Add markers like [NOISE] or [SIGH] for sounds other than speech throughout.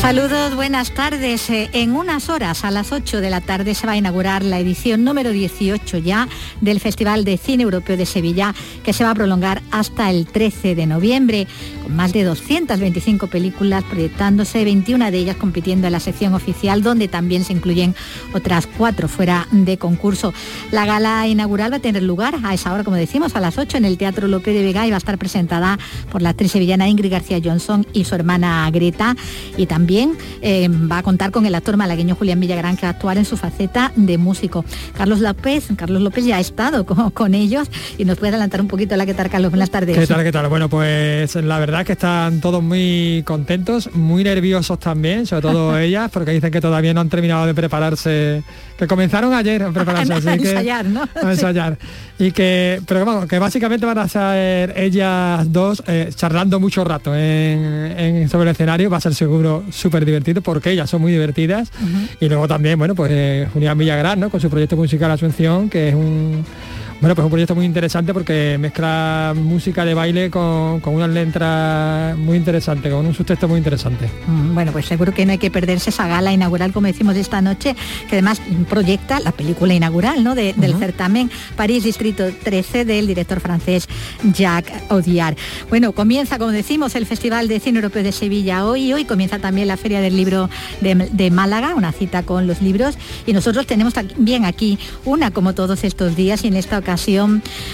Saludos, buenas tardes. Eh, en unas horas, a las 8 de la tarde, se va a inaugurar la edición número 18 ya del Festival de Cine Europeo de Sevilla, que se va a prolongar hasta el 13 de noviembre, con más de 225 películas proyectándose, 21 de ellas compitiendo en la sección oficial, donde también se incluyen otras cuatro fuera de concurso. La gala inaugural va a tener lugar a esa hora, como decimos, a las 8 en el Teatro López de Vega y va a estar presentada por la actriz sevillana Ingrid García Johnson y su hermana Greta y también también eh, va a contar con el actor malagueño Julián Villagrán, que va a actuar en su faceta de músico. Carlos López, Carlos López ya ha estado [LAUGHS] con, ellos y nos puede adelantar un poquito la que tal, Carlos. Buenas tardes. ¿Qué tal, qué tal? Bueno, pues la verdad que están todos muy contentos, muy nerviosos también, sobre todo [LAUGHS] ellas, porque dicen que todavía no han terminado de prepararse, que comenzaron ayer a prepararse. [LAUGHS] a, ensayar, ¿no? A ensayar. Y que, pero bueno, que básicamente van a ser ellas dos eh, charlando mucho rato en, sobre el escenario, va a ser seguro súper divertido porque ellas son muy divertidas. Y luego también, bueno, pues eh, Julián Villagrán, ¿no? Con su proyecto musical Asunción, que es un bueno, pues un proyecto muy interesante porque mezcla música de baile con, con unas letras muy interesantes, con un subtexto muy interesante. Mm, bueno, pues seguro que no hay que perderse esa gala inaugural, como decimos esta noche, que además proyecta la película inaugural ¿no? del certamen París Distrito 13 del director francés Jacques Audiard. Bueno, comienza, como decimos, el Festival de Cine Europeo de Sevilla hoy y hoy comienza también la Feria del Libro de, de Málaga, una cita con los libros. Y nosotros tenemos también aquí una, como todos estos días, y en esta ocasión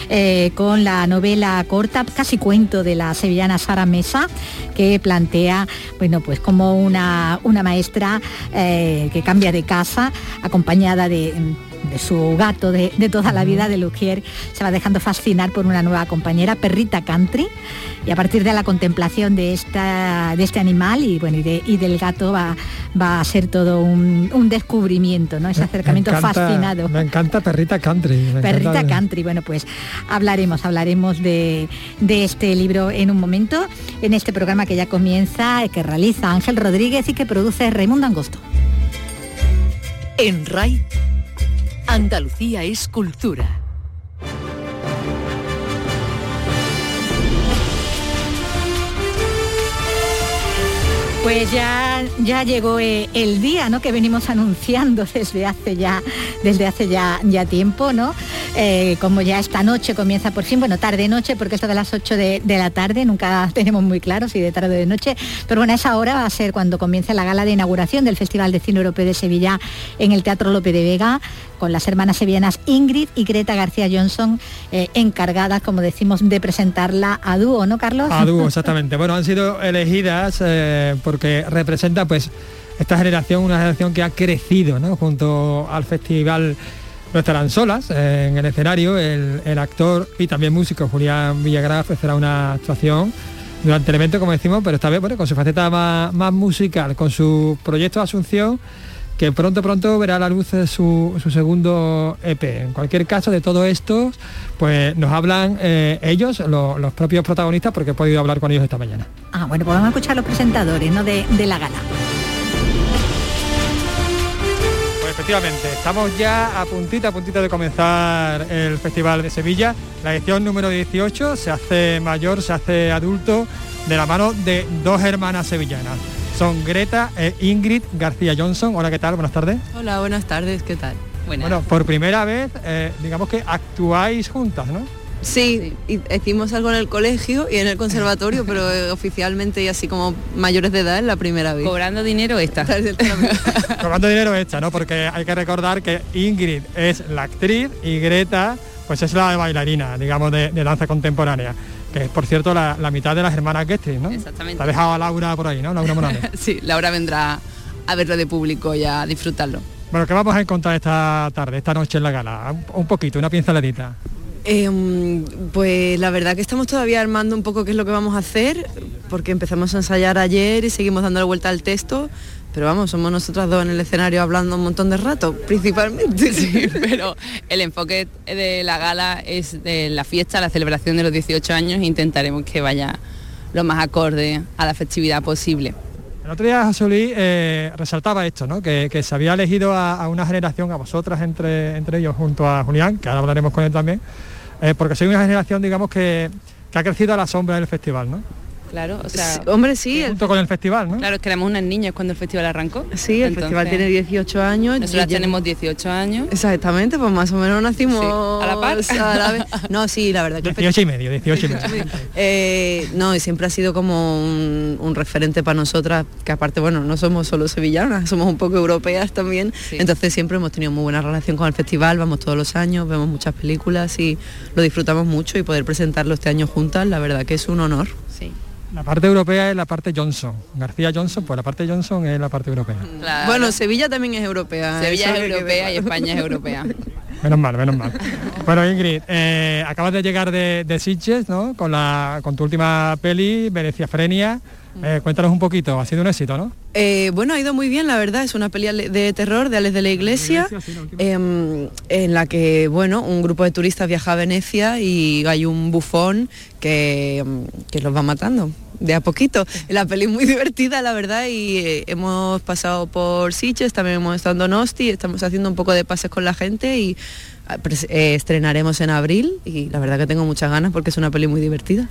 eh, con la novela corta, casi cuento de la sevillana Sara Mesa, que plantea, bueno, pues como una, una maestra eh, que cambia de casa, acompañada de de su gato de, toda la vida, de Lugier, se va dejando fascinar por una nueva compañera, Perrita Country, y a partir de la contemplación de, esta, de este animal y, bueno, y, del gato va, va a ser todo un, descubrimiento, ¿no? Ese acercamiento fascinado. Me encanta Perrita Country. Perrita Country, bueno, pues hablaremos, hablaremos de, de este libro en un momento, en este programa que ya comienza, que realiza Ángel Rodríguez y que produce Raimundo Angosto. En RAI Andalucía es cultura. Pues ya, ya llegó eh, el día ¿no? que venimos anunciando [LAUGHS] desde hace ya, desde hace ya, ya tiempo, ¿no? Eh, como ya esta noche comienza por fin, bueno, tarde-noche, porque esto de las 8 de, la tarde, nunca [LAUGHS] tenemos muy claro si de tarde o de noche, pero bueno, esa hora va a ser cuando comience la gala de inauguración del Festival de Cine Europeo de Sevilla en el Teatro López de Vega, con las hermanas sevillanas Ingrid y Greta García Johnson eh, encargadas, como decimos, de presentarla a dúo, ¿no, Carlos? A dúo, [LAUGHS] exactamente. Bueno, han sido elegidas eh, porque representa pues esta generación, una generación que ha crecido ¿no? junto al festival no estarán solas eh, en el escenario. El, actor y también músico Julián Villagrán ofrecerá una actuación durante el evento, como decimos, pero esta vez bueno, con su faceta más, más musical, con su proyecto de Asunción que pronto pronto verá la luz de su, segundo EP. En cualquier caso de todo esto, pues nos hablan eh, ellos, los propios protagonistas, porque he podido hablar con ellos esta mañana. Ah, bueno, pues vamos a escuchar a los presentadores ¿no? de, la gala. Pues efectivamente, estamos ya a puntito, a puntito de comenzar el Festival de Sevilla. La edición número 18 se hace mayor, se hace adulto, de la mano de dos hermanas sevillanas son Greta e Ingrid García Johnson. Hola, ¿qué tal? Buenas tardes. Hola, buenas tardes, ¿qué tal? Bueno, por primera vez, eh, digamos que actuáis juntas, ¿no? Sí, hicimos algo en el colegio y en el conservatorio, pero eh, oficialmente y así como mayores de edad es la primera vez. Cobrando dinero esta. [LAUGHS] Cobrando dinero esta, ¿no? Porque hay que recordar que Ingrid es la actriz y Greta pues es la bailarina, digamos, de danza contemporánea que es por cierto la, mitad de las hermanas Gestri, ¿no? Exactamente. Te ha dejado a Laura por ahí, ¿no? Laura Morales. [LAUGHS] sí, Laura vendrá a verlo de público y a disfrutarlo. Bueno, ¿qué vamos a encontrar esta tarde, esta noche en la gala? Un poquito, una pinceladita. Em, pues la verdad que estamos todavía armando un poco qué es lo que vamos a hacer, porque empezamos a ensayar ayer y seguimos dando la vuelta al texto, pero vamos, somos nosotras dos en el escenario hablando un montón de rato, principalmente. [LAUGHS] Sí, pero el enfoque de la gala es de la fiesta, la celebración de los 18 años e intentaremos que vaya lo más acorde a la festividad posible. El otro día José eh, resaltaba esto, ¿no? que, se había elegido a, una generación, a vosotras entre, entre ellos, junto a Julián, que ahora hablaremos con él también, eh, porque soy una generación, digamos, que, que ha crecido a la sombra del festival, ¿no? Claro, o sea, hombre, sí. Junto con el festival, ¿no? Claro, es que éramos unas niñas cuando el festival arrancó. Sí, el festival tiene 18 años. Nosotros tenemos 18 años. Exactamente, pues más o menos nacimos a la par. [LAUGHS] No, sí, la verdad que 18 y medio, 18 y medio. eh, no, y siempre ha sido como un, referente para nosotras, que aparte, bueno, no somos solo sevillanas, somos un poco europeas también. Entonces siempre hemos tenido muy buena relación con el festival, vamos todos los años, vemos muchas películas y lo disfrutamos mucho y poder presentarlo este año juntas, la verdad que es un honor. Sí. La parte europea es la parte Johnson. García Johnson, pues la parte Johnson es la parte europea. Bueno, Sevilla también es europea. Sevilla es europea y España es europea. [LAUGHS] Menos mal, menos mal. Bueno, Ingrid, eh, acabas de llegar de, de Sitges, ¿no? Con, la, con tu última peli, Venecia Frenia. Eh, cuéntanos un poquito, ha sido un éxito, ¿no? Eh, bueno, ha ido muy bien, la verdad, es una peli de terror de Alex de la Iglesia, em, en la que, bueno, un grupo de turistas viaja a Venecia y hay un bufón que, em, que los va matando de a poquito. La peli es muy [LAUGHS] divertida, la verdad, y eh, hemos pasado por Sitges, también hemos estado en Donosti, estamos haciendo un poco de pases con la gente y ah, estrenaremos en abril y la verdad que tengo muchas ganas porque es una peli muy divertida.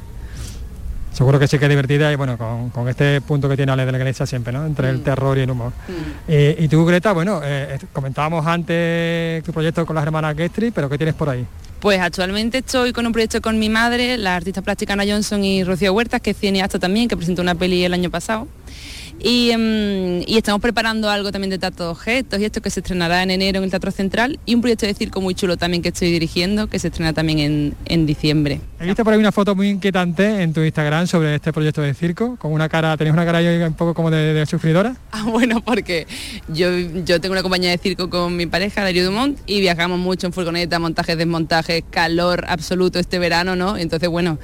Seguro que sí que es divertida y bueno, con, este punto que tiene Ale de la Iglesia siempre, ¿no? Entre el mm. terror y el humor. Mm. Eh, y tú, Greta, bueno, eh, comentábamos antes tu proyecto con las hermanas Gestri, pero ¿qué tienes por ahí? Pues actualmente estoy con un proyecto con mi madre, la artista plástica Ana Johnson y Rocío Huertas, que es cineasta también, que presentó una peli el año pasado. Em, y, estamos preparando algo también de Tato Objetos y esto que se estrenará en enero en el Teatro Central y un proyecto de circo muy chulo también que estoy dirigiendo que se estrena también en, diciembre. He visto por ahí una foto muy inquietante en tu Instagram sobre este proyecto de circo, con una cara, tenéis una cara ahí un poco como de, sufridora. Ah, bueno, porque yo, yo tengo una compañía de circo con mi pareja, Darío Dumont, y viajamos mucho en furgoneta, montajes, desmontajes, calor absoluto este verano, ¿no? Entonces, bueno,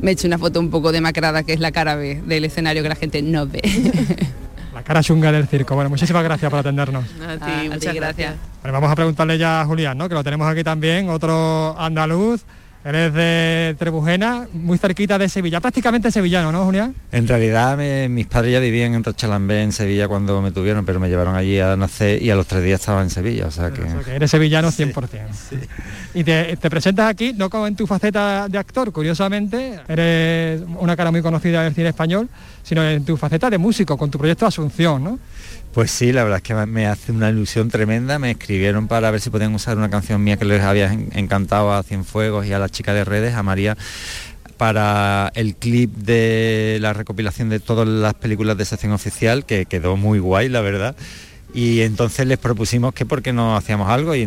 me he hecho una foto un poco demacrada, que es la cara B del escenario que la gente no ve. [LAUGHS] La cara chunga del circo. Bueno, muchísimas gracias por atendernos. A ti, muchas gracias. vamos a preguntarle ya a Julián, ¿no? que lo tenemos aquí también, otro andaluz Eres de Trebujena, muy cerquita de Sevilla, prácticamente sevillano, ¿no, Julián? En realidad mis padres ya vivían en Rochalambé, en Sevilla, cuando me tuvieron, pero me llevaron allí a nacer y a los tres días estaba en Sevilla, o sea que... eres sevillano 100%. Y te, presentas aquí, no como en tu faceta de actor, curiosamente, eres una cara muy conocida del cine español, sino en tu faceta de músico, con tu proyecto Asunción, ¿no? Pues sí, la verdad es que me hace una ilusión tremenda. Me escribieron para ver si podían usar una canción mía que les había encantado a Cienfuegos y a la chica de redes, a María, para el clip de la recopilación de todas las películas de sección oficial, que quedó muy guay, la verdad y entonces les propusimos que porque no hacíamos algo y,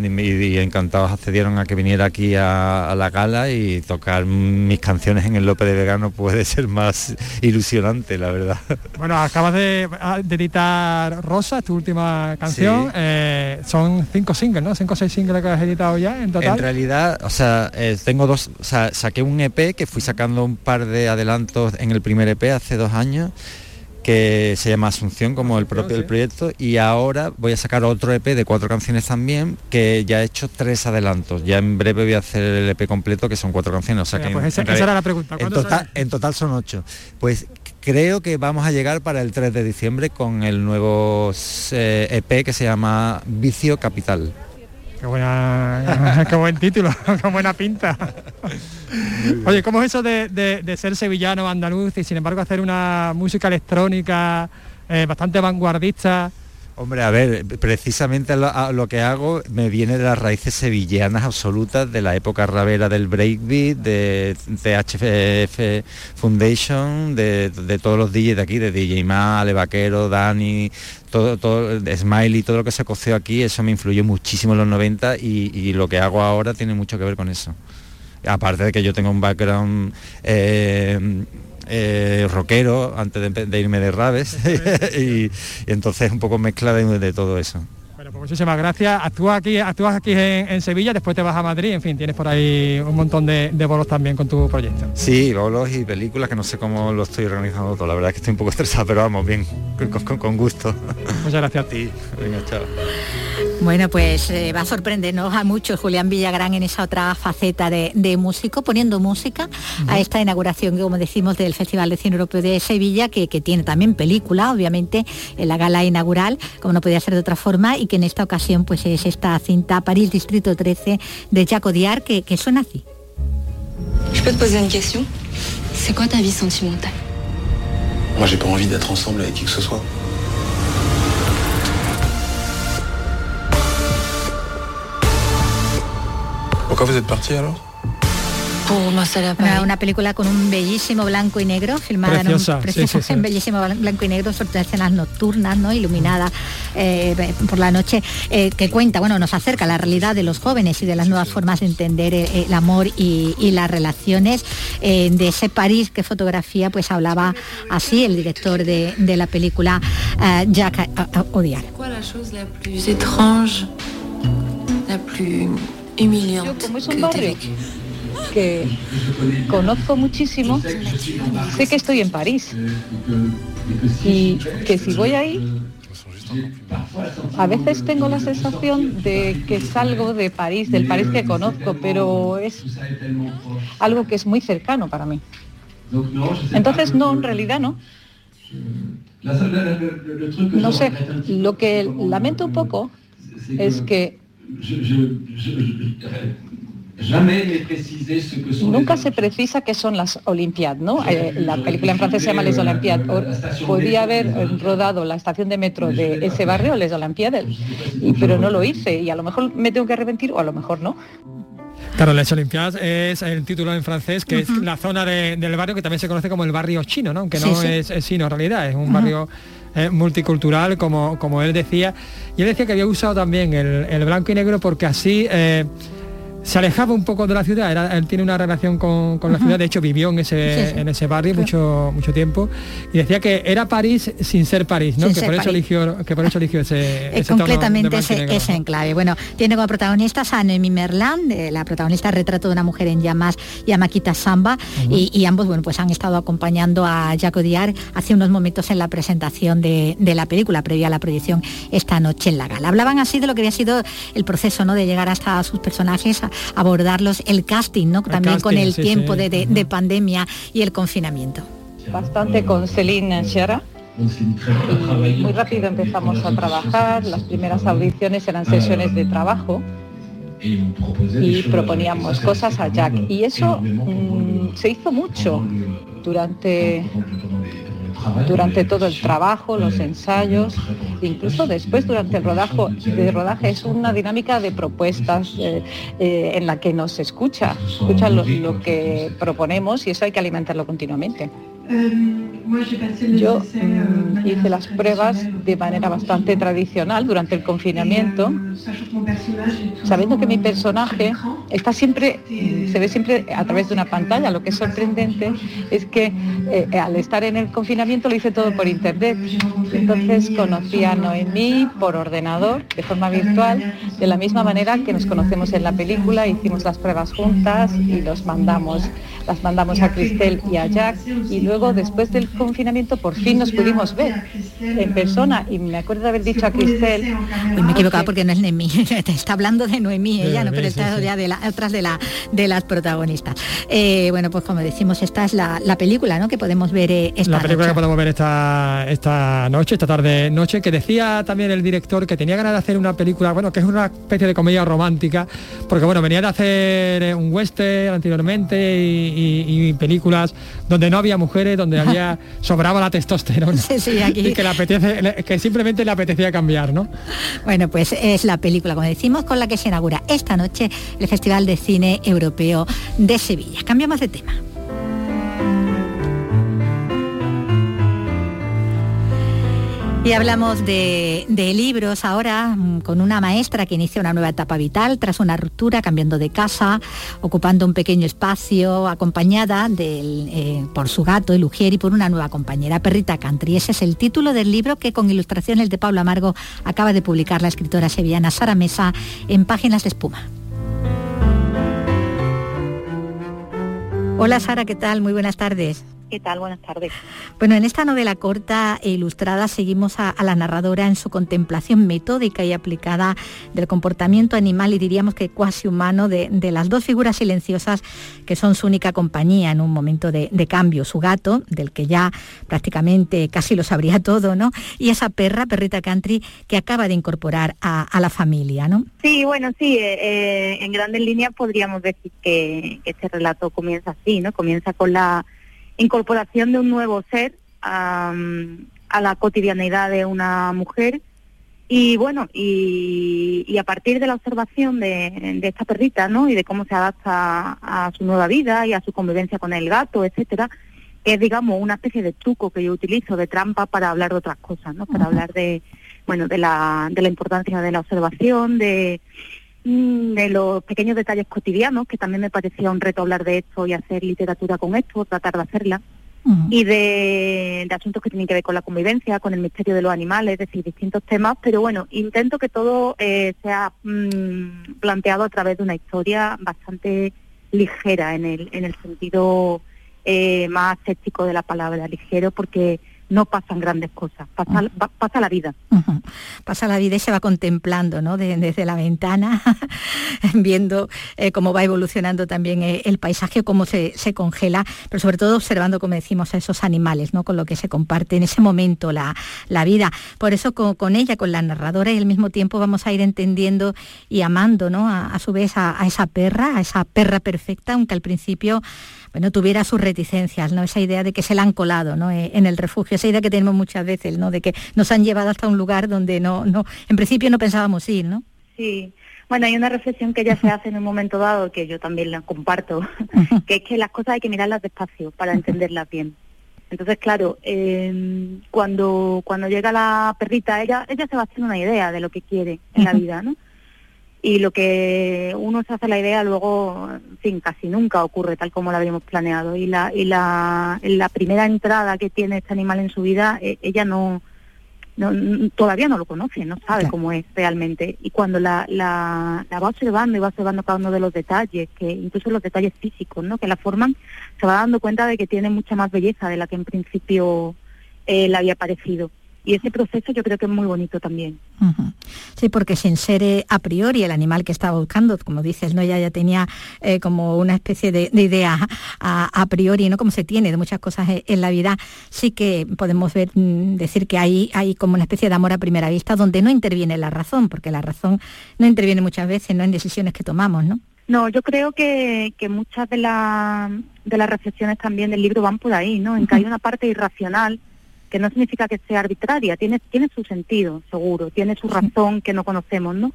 encantados accedieron a que viniera aquí a, la gala y tocar mis canciones en el Lope de Vegano puede ser más ilusionante, la verdad. Bueno, acabas de, editar Rosa, tu última canción, eh, son cinco singles, ¿no? Cinco o seis singles que has editado ya en total. En realidad, o sea, eh, tengo dos, o sea, saqué un EP que fui sacando un par de adelantos en el primer EP hace dos años que se llama Asunción como el propio del proyecto y ahora voy a sacar otro EP de cuatro canciones también que ya he hecho tres adelantos. Ya en breve voy a hacer el EP completo que son cuatro canciones o sea que pues esa, era la pregunta en total, en total son ocho. Pues creo que vamos a llegar para el 3 de diciembre con el nuevo EP eh, e que se llama Vicio Capital Qué, buena, [LAUGHS] qué buen título, [LAUGHS] qué buena pinta. Oye, ¿cómo es eso de, ser sevillano, andaluz y sin embargo hacer una música electrónica eh, bastante vanguardista? Hombre, a ver, precisamente lo, que hago me viene de las raíces sevillanas absolutas de la época rabera del breakbeat, de, HF Foundation, de, todos los DJs de aquí, de DJ Mal, Vaquero, Dani, todo, todo, Smiley, todo lo que se coció aquí, eso me influyó muchísimo en los 90 y, lo que hago ahora tiene mucho que ver con eso. Aparte de que yo tengo un background eh, eh, rockero antes de, irme de Rabes [LAUGHS] y, entonces un poco mezcla de, todo eso. Bueno, pues muchísimas gracias. Actúas aquí, actúas aquí en, Sevilla, después te vas a Madrid, en fin, tienes por ahí un montón de, bolos también con tu proyecto. Sí, bolos y películas que no sé cómo lo estoy organizando todo. La verdad es que estoy un poco [LAUGHS] estresado, pero vamos, bien, con, gusto. Muchas gracias a ti. Venga, chao. Bueno, pues eh, va a sorprendernos a mucho Julián Villagrán en esa otra faceta de, músico, poniendo música a esta inauguración, como decimos, del Festival de Cine Europeo de Sevilla, que, tiene también película, obviamente, en la gala inaugural, como no podía ser de otra forma, y que en esta ocasión pues es esta cinta París Distrito 13 de Jacques Diar, que, que suena así. Je peux te poser une question C'est quoi ta vie sentimentale Moi, j'ai pas envie d'être ensemble avec qui que ce soit. Pourquoi vous êtes parti alors Una, una, película con un bellísimo blanco y negro, filmada Preciosa, en un precioso, sí, sí, sí. [LAUGHS] bellísimo blanco y negro, sobre todo escenas nocturnas, ¿no? iluminadas eh, por la noche, eh, que cuenta, bueno, nos acerca a la realidad de los jóvenes y de las nuevas formas de entender eh, el amor y, y las relaciones. Eh, de ese París que fotografía, pues hablaba así el director de, de la película, eh, Jacques Audiard. ¿Cuál la chose la plus étrange, la plus humiliante Como es un barrio que conozco muchísimo, sé que estoy en París y que si voy ahí, a veces tengo la sensación de que salgo de París, del París que conozco, pero es algo que es muy cercano para mí. Entonces, no, en realidad no. No sé, lo que lamento un poco es que Nunca se precisa qué son las Olimpiadas, ¿no? Eh, la película en francés se llama Les Olympiades. Podía haber rodado la estación de metro de ese barrio, Les Olympiades, y, pero no lo hice y a lo mejor me tengo que arrepentir o a lo mejor no. Claro, Les Olimpiades es el título en francés, que uh -huh. es la zona de, del barrio que también se conoce como el barrio chino, ¿no? Aunque no sí, sí. Es, es, chino en realidad, es un uh -huh. barrio eh, multicultural, como, como él decía. Y él decía que había usado también el, el blanco y negro porque así... Eh, se alejaba un poco de la ciudad, Era, él tiene una relación con, con la ciudad, de hecho vivió en ese, sí, sí. En ese barrio claro. mucho, mucho tiempo y decía que era París sin ser París, ¿no? que, por eso eligió, que por eso eligió ese, ese Completamente ese, ese, enclave. Bueno, tiene como protagonistas a Noemi Merland, eh, la protagonista retrato de una mujer en llamas y a Maquita Samba uh -huh. y, y, ambos bueno, pues han estado acompañando a Jacques Audiard hace unos momentos en la presentación de, de, la película previa a la proyección esta noche en la gala. Hablaban así de lo que había sido el proceso ¿no? de llegar hasta sus personajes, a, abordarlos, el casting, ¿no? El También casting, con el sí, tiempo sí. De, de, de, pandemia y el confinamiento. Bastante con Celine Sierra. Y muy rápido empezamos a trabajar, las primeras audiciones eran sesiones de trabajo y proponíamos cosas a Jack. Y eso mmm, se hizo mucho durante durante todo el trabajo, los ensayos, incluso después durante el rodaje, rodaje es una dinámica de propuestas eh, eh, en la que nos escucha, escucha lo, lo, que proponemos y eso hay que alimentarlo continuamente. Yo mm, hice las pruebas de manera bastante tradicional durante el confinamiento, sabiendo que mi personaje está siempre, se ve siempre a través de una pantalla. Lo que es sorprendente es que eh, al estar en el confinamiento lo hice todo por internet. Entonces conocí a Noemí por ordenador, de forma virtual, de la misma manera que nos conocemos en la película, hicimos las pruebas juntas y los mandamos, las mandamos a Cristel y a Jack y luego luego, después del confinamiento, por fin nos pudimos ver en persona. Y me acuerdo de haber dicho a Cristel... Y me he equivocado porque no es Noemí, [LAUGHS] te está hablando de Noemí, ella, no, pero está sí, ya de la, otras de, la, de las protagonistas. Eh, bueno, pues como decimos, esta es la, la película ¿no? que podemos ver eh, esta La película noche. que podemos ver esta, esta noche, esta tarde noche, que decía también el director que tenía ganas de hacer una película, bueno, que es una especie de comedia romántica, porque bueno, venía de hacer eh, un western anteriormente y, y, y películas donde no había mujeres donde había [LAUGHS] sobraba la testosterona. Sí, sí, aquí. y que le apetece que simplemente le apetecía cambiar no bueno pues es la película como decimos con la que se inaugura esta noche el festival de cine europeo de Sevilla. Cambiamos de tema Y hablamos de, libros ahora mm, con una maestra que inicia una nueva etapa vital tras una ruptura, cambiando de casa, ocupando un pequeño espacio, acompañada eh, por su gato, el Ujier, y por una nueva compañera, Perrita Country. Ese es el título del libro que con ilustraciones de Pablo Amargo acaba de publicar la escritora sevillana Sara Mesa en Páginas de Espuma. Hola Sara, ¿qué tal? Muy buenas tardes. ¿Qué tal? Buenas tardes. Bueno, en esta novela corta e ilustrada seguimos a, la narradora en su contemplación metódica y aplicada del comportamiento animal y diríamos que cuasi humano de, las dos figuras silenciosas que son su única compañía en un momento de, cambio. Su gato, del que ya prácticamente casi lo sabría todo, ¿no? Y esa perra, perrita country, que acaba de incorporar a, la familia, ¿no? Sí, bueno, sí, eh, eh, en grandes líneas podríamos decir que este relato comienza así, ¿no? Comienza con la incorporación de un nuevo ser a, la cotidianidad de una mujer y bueno, y, a partir de la observación de, esta perrita, ¿no? Y de cómo se adapta a su nueva vida y a su convivencia con el gato, etcétera, es digamos una especie de truco que yo utilizo de trampa para hablar de otras cosas, ¿no? Para hablar de bueno, de la, de la importancia de la observación, de, de los pequeños detalles cotidianos, que también me parecía un reto hablar de esto y hacer literatura con esto, tratar de hacerla y de, asuntos que tienen que ver con la convivencia, con el misterio de los animales, es decir, distintos temas, pero bueno, intento que todo eh, sea mm, planteado a través de una historia bastante ligera en el, en el sentido eh, más escéptico de la palabra, ligero, porque no pasan grandes cosas, pasa, pasa la vida. Pasa la vida y se va contemplando ¿no? desde la ventana, [LAUGHS] viendo eh, cómo va evolucionando también eh, el paisaje, cómo se, congela, pero sobre todo observando, como decimos, a esos animales, ¿no? con lo que se comparte en ese momento la, vida. Por eso con, ella, con la narradora y al mismo tiempo vamos a ir entendiendo y amando ¿no? a, su vez a, a esa perra, a esa perra perfecta, aunque al principio bueno, tuviera sus reticencias, ¿no? Esa idea de que se la han colado, ¿no? Eh, en el refugio, esa idea que tenemos muchas veces, ¿no? De que nos han llevado hasta un lugar donde no, no, en principio no pensábamos ir, ¿no? Sí. Bueno, hay una reflexión que ya se hace en un momento dado, que yo también la comparto, [LAUGHS] que es que las cosas hay que mirarlas despacio para entenderlas bien. Entonces, claro, em, cuando cuando llega la perrita, ella ella se va haciendo una idea de lo que quiere en la vida, ¿no? Y lo que uno se hace la idea luego, en fin, casi nunca ocurre tal como lo habíamos planeado. Y la, y la, la primera entrada que tiene este animal en su vida, eh, ella no, no, todavía no lo conoce, no sabe cómo es realmente. Y cuando la, la, la, va observando y va observando cada uno de los detalles, que incluso los detalles físicos, ¿no? que la forman, se va dando cuenta de que tiene mucha más belleza de la que en principio eh, le había parecido y ese proceso yo creo que es muy bonito también. Sí, porque sin ser eh, a priori el animal que estaba buscando, como dices, no ella ya tenía eh, como una especie de, idea a, priori, no como se tiene de muchas cosas eh, en la vida, sí que podemos ver mm, decir que hay, hay como una especie de amor a primera vista donde no interviene la razón, porque la razón no interviene muchas veces, no en decisiones que tomamos, ¿no? No, yo creo que, que muchas de, la, de las reflexiones también del libro van por ahí, ¿no? En que hay una parte irracional que no significa que sea arbitraria, tiene, tiene su sentido, seguro, tiene su razón que no conocemos, ¿no?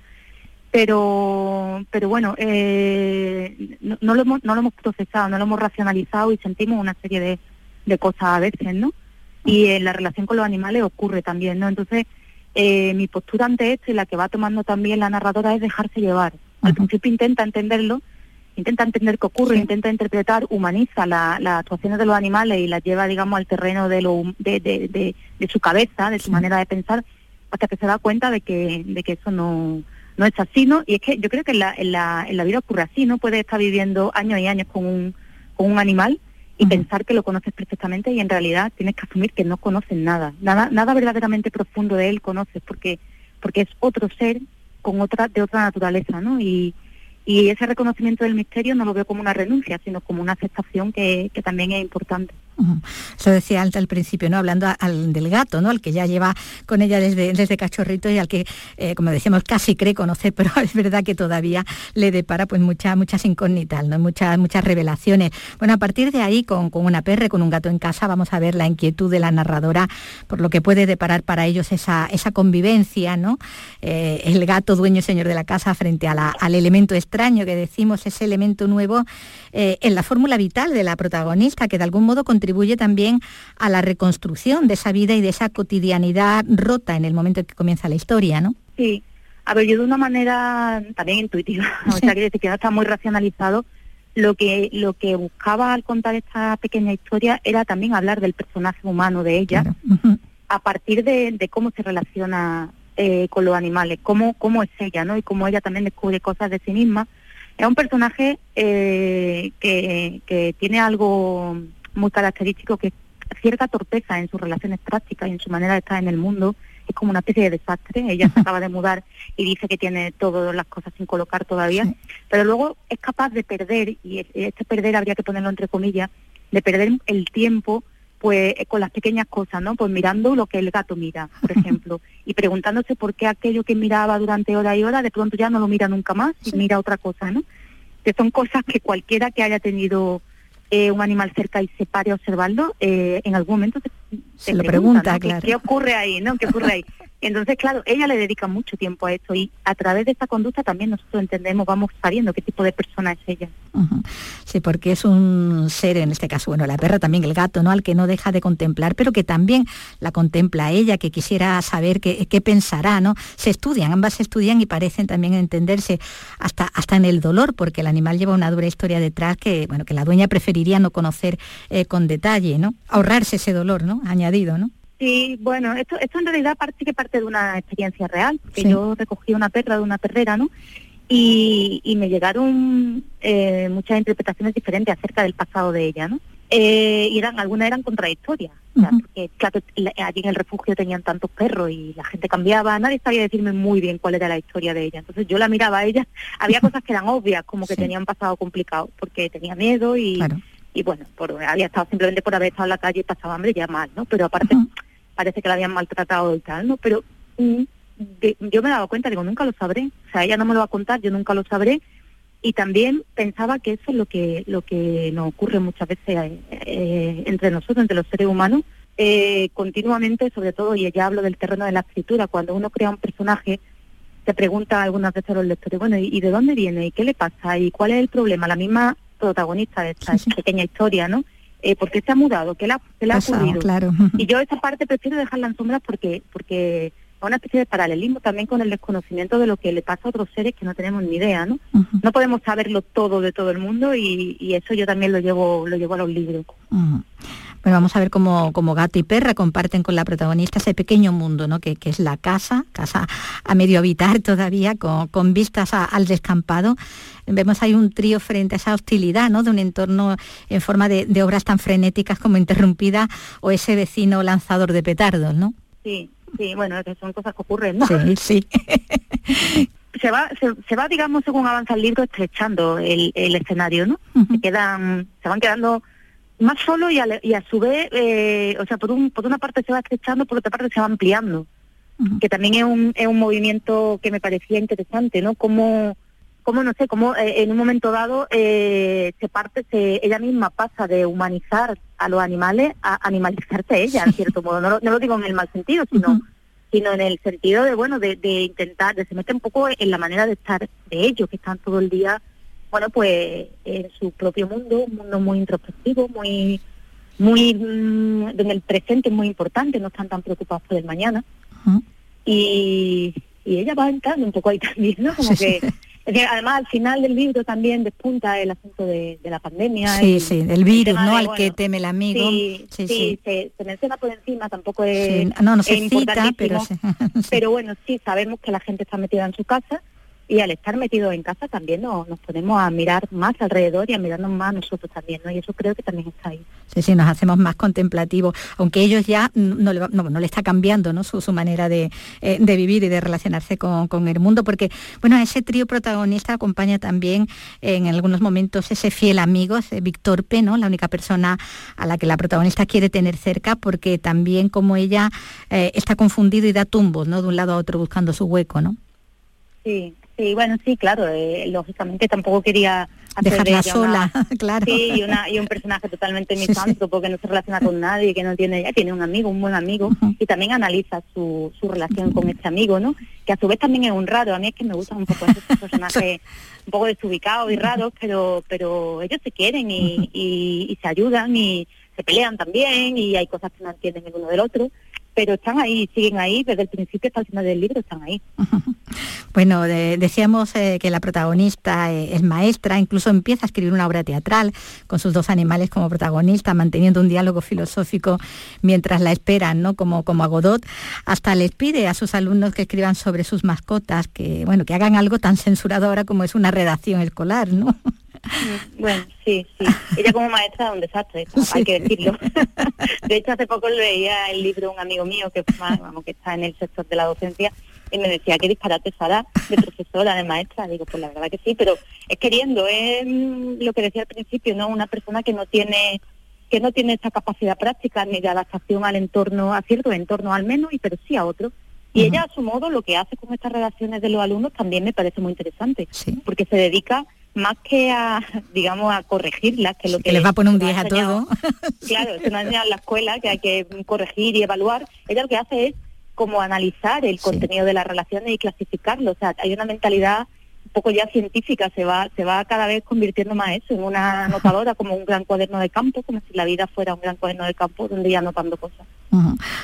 Pero, pero bueno, eh, no, lo hemos, no lo hemos procesado, no lo hemos racionalizado y sentimos una serie de, de cosas a veces, ¿no? Y en la relación con los animales ocurre también, ¿no? Entonces, eh, mi postura ante esto y la que va tomando también la narradora es dejarse llevar. Al principio intenta entenderlo, intenta entender qué ocurre, intenta interpretar, humaniza las actuaciones de los animales y las lleva, digamos, al terreno de, lo, de, de, de, su cabeza, de su manera de pensar, hasta que se da cuenta de que, de que eso no, no es así, ¿no? Y es que yo creo que en la, en la, en la vida ocurre así, ¿no? Puedes estar viviendo años y años con un, con un animal y pensar que lo conoces perfectamente y en realidad tienes que asumir que no conoces nada, nada, nada verdaderamente profundo de él conoces porque, porque es otro ser con otra, de otra naturaleza, ¿no? Y, y ese reconocimiento del misterio no lo veo como una renuncia, sino como una aceptación que, que también es importante. Eso decía al, al principio, ¿no? Hablando al, del gato, ¿no? Al que ya lleva con ella desde, desde cachorrito y al que, eh, como decíamos, casi cree conocer, [LAUGHS] pero es verdad que todavía le depara pues muchas muchas incógnitas, ¿no? Muchas, muchas revelaciones. Bueno, a partir de ahí, con, con, una perra, con un gato en casa, vamos a ver la inquietud de la narradora por lo que puede deparar para ellos esa, esa convivencia, ¿no? Eh, el gato dueño y señor de la casa frente a al elemento extraño que decimos, ese elemento nuevo eh, en la fórmula vital de la protagonista, que de algún modo contribuye también a la reconstrucción de esa vida y de esa cotidianidad rota en el momento en que comienza la historia, ¿no? Sí, a ver, yo de una manera también intuitiva, [LAUGHS] o sea, quiere decir que no está muy racionalizado, lo que, lo que buscaba al contar esta pequeña historia era también hablar del personaje humano de ella, a partir de, cómo se relaciona eh, con los animales, cómo, cómo es ella, ¿no? Y cómo ella también descubre cosas de sí misma. Es un personaje eh, que, que tiene algo muy característico que cierta torpeza en sus relaciones prácticas y en su manera de estar en el mundo. Es como una especie de desastre. Ella se [LAUGHS] acaba de mudar y dice que tiene todas las cosas sin colocar todavía, pero luego es capaz de perder, y este perder habría que ponerlo entre comillas, de perder el tiempo pues con las pequeñas cosas, ¿no? Pues mirando lo que el gato mira, por [LAUGHS] ejemplo, y preguntándose por qué aquello que miraba durante hora y hora de pronto ya no lo mira nunca más y mira otra cosa, ¿no? Que son cosas que cualquiera que haya tenido eh, un animal cerca y se pare a observarlo, eh, en algún momento se, lo pregunta, claro. ¿Qué, ¿Qué, ocurre ahí, no? ¿Qué ocurre ahí? [LAUGHS] Entonces, claro, ella le dedica mucho tiempo a esto y a través de esta conducta también nosotros entendemos, vamos sabiendo qué tipo de persona es ella. Sí, porque es un ser, en este caso, bueno, la perra también, el gato, ¿no? Al que no deja de contemplar, pero que también la contempla ella, que quisiera saber qué, pensará, ¿no? Se estudian, ambas se estudian y parecen también entenderse hasta, hasta en el dolor, porque el animal lleva una dura historia detrás que, bueno, que la dueña preferiría no conocer eh, con detalle, ¿no? Ahorrarse ese dolor, ¿no? Añadido, ¿no? Sí, bueno, esto, esto en realidad parte que parte de una experiencia real, que yo recogí una perra de una perrera, ¿no? Y, y me llegaron eh, muchas interpretaciones diferentes acerca del pasado de ella, ¿no? Eh, y eran, algunas eran contradictorias, porque claro, allí en el refugio tenían tantos perros y la gente cambiaba, nadie sabía decirme muy bien cuál era la historia de ella. Entonces yo la miraba a ella, había cosas que eran obvias, como que tenían pasado complicado, porque tenía miedo y, y bueno, por, había estado simplemente por haber estado en la calle y pasaba hambre ya mal, ¿no? Pero aparte parece que la habían maltratado y tal, ¿no? Pero mm, yo me dado cuenta, digo, nunca lo sabré. O sea, ella no me lo va a contar, yo nunca lo sabré. Y también pensaba que eso es lo que, lo que nos ocurre muchas veces eh, entre nosotros, entre los seres humanos, eh, continuamente, sobre todo, y ya hablo del terreno de la escritura, cuando uno crea un personaje, te pregunta algunas veces a los lectores, bueno, ¿y, de dónde viene? ¿Y qué le pasa? ¿Y cuál es el problema? La misma protagonista de esta pequeña historia, ¿no? Eh, por qué se ha mudado, qué le ha, qué le ha ocurrido. Claro. Y yo esa parte prefiero dejarla en sombras porque, porque una especie de paralelismo también con el desconocimiento de lo que le pasa a otros seres que no tenemos ni idea, ¿no? No podemos saberlo todo de todo el mundo y, y, eso yo también lo llevo, lo llevo a los libros. Bueno, vamos a ver cómo, cómo, gato y perra comparten con la protagonista ese pequeño mundo, ¿no? Que, que es la casa, casa a medio habitar todavía, con, con vistas al descampado. Vemos ahí un trío frente a esa hostilidad, ¿no? De un entorno en forma de, de obras tan frenéticas como interrumpida o ese vecino lanzador de petardos, ¿no? Sí, sí, bueno, son cosas que ocurren, ¿no? Sí, sí. [LAUGHS] se va, se, va, digamos, según avanza el libro, estrechando el, el escenario, ¿no? Se quedan, se van quedando más solo y a, y a su vez, eh, o sea, por, un, por una parte se va estrechando, por otra parte se va ampliando, que también es un, es un movimiento que me parecía interesante, ¿no? Como, como no sé, como eh, en un momento dado eh, se parte, se, ella misma pasa de humanizar a los animales a animalizarse ella, en cierto modo. No, no lo digo en el mal sentido, sino sino en el sentido de, bueno, de, de intentar, de se mete un poco en la manera de estar de ellos, que están todo el día bueno, pues en su propio mundo, un mundo muy introspectivo, muy, muy, mm, en el presente es muy importante, no están tan preocupados por el mañana. y, y ella va entrando un poco ahí [LAUGHS] también, ¿no? Como que además al final del libro también despunta el asunto de, la pandemia. Sí, sí, del virus, ¿no? al que teme el amigo. Sí, sí, Se, menciona por encima, tampoco es, no, no se cita, pero, [LAUGHS] pero bueno, sí, sabemos que la gente está metida en su casa y al estar metidos en casa también nos, nos ponemos a mirar más alrededor y a mirarnos más nosotros también, ¿no? Y eso creo que también está ahí. Sí, sí, nos hacemos más contemplativos, aunque ellos ya no le, no, no le está cambiando ¿no? su, su manera de, eh, de, vivir y de relacionarse con, con, el mundo, porque, bueno, ese trío protagonista acompaña también en algunos momentos ese fiel amigo, ese Víctor P, ¿no? La única persona a la que la protagonista quiere tener cerca, porque también como ella eh, está confundido y da tumbos, ¿no? De un lado a otro buscando su hueco, ¿no? Sí, Sí, bueno, sí, claro, eh, lógicamente tampoco quería dejarla sola, [LAUGHS] claro. Sí, y, una, y un personaje totalmente misántropo porque no se relaciona con nadie, que no tiene, ya tiene un amigo, un buen amigo, y también analiza su, su relación con este amigo, ¿no? Que a su vez también es un raro, a mí es que me gustan un poco esos [LAUGHS] personajes un poco desubicados y raros, pero pero ellos se quieren y, y, y se ayudan y se pelean también y hay cosas que no entienden el uno del otro pero están ahí, siguen ahí, desde el principio hasta el final del libro están ahí. [LAUGHS] Bueno, decíamos eh, que la protagonista eh, es maestra, incluso empieza a escribir una obra teatral con sus dos animales como protagonista, manteniendo un diálogo filosófico mientras la esperan, ¿no? Como, como a Godot. Hasta les pide a sus alumnos que escriban sobre sus mascotas, que, bueno, que hagan algo tan censurado ahora como es una redacción escolar, ¿no? [LAUGHS] [LAUGHS] Bueno, sí, sí. Ella como maestra es un desastre, hay que decirlo. [LAUGHS] De hecho, hace poco leía el libro un amigo mío que, vamos, que está en el sector de la docencia y me decía, qué disparate Sara de profesora, de maestra. Digo, pues la verdad que sí, pero es queriendo, es mm, lo que decía al principio, ¿no? Una persona que no tiene que no tiene esa capacidad práctica ni de adaptación al entorno, a cierto entorno al menos, y pero sí a otro. Y ella a su modo lo que hace con estas relaciones de los alumnos también me parece muy interesante, porque se dedica más que a, digamos, a corregirlas, que lo que, les va a poner un 10 a todo. [LAUGHS] Claro, se nos enseña en la escuela que hay que corregir y evaluar. Ella lo que hace es como analizar el contenido de las relaciones y clasificarlo. O sea, hay una mentalidad poco ya científica, se va, se va cada vez convirtiendo más eso, en una anotadora, como un gran cuaderno de campo, como si la vida fuera un gran cuaderno de campo donde ya anotando cosas.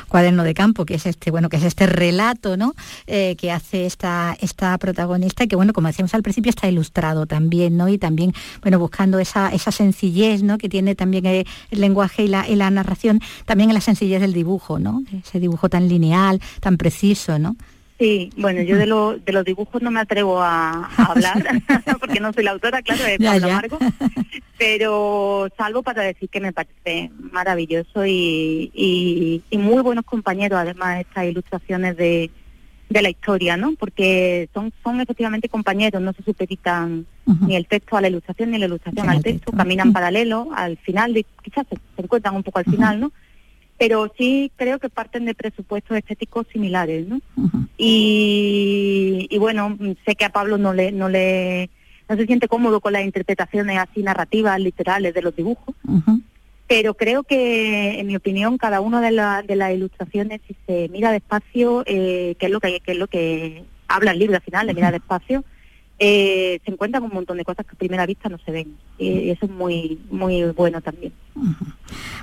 Cuaderno de campo, que es este, bueno, que es este relato, ¿no? Eh, que hace esta, esta protagonista que bueno, como decíamos al principio, está ilustrado también, ¿no? Y también, bueno, buscando esa, esa sencillez, ¿no? Que tiene también el, lenguaje y la, y la narración, también en la sencillez del dibujo, ¿no? Ese dibujo tan lineal, tan preciso, ¿no? Sí, bueno, yo de, de los dibujos no me atrevo a, hablar, [LAUGHS] [LAUGHS] porque no soy la autora, claro, es Pablo Amargo, pero salvo para decir que me parece maravilloso y, muy buenos compañeros, además, estas ilustraciones de, de la historia, ¿no? Porque son, son efectivamente compañeros, no se supeditan ni el texto a la ilustración ni la ilustración al texto, caminan paralelo, al final, quizás se, se, encuentran un poco al final, ¿no? Pero sí creo que parten de presupuestos estéticos similares, ¿no? y, bueno, sé que a Pablo no le, no le, no se siente cómodo con las interpretaciones así narrativas, literales de los dibujos, pero creo que, en mi opinión, cada una de, de las ilustraciones, si se mira despacio, eh, que es lo que, que es lo que habla el libro al final, de mira despacio, eh, se encuentran un montón de cosas que a primera vista no se ven. Y eso es muy, muy bueno también.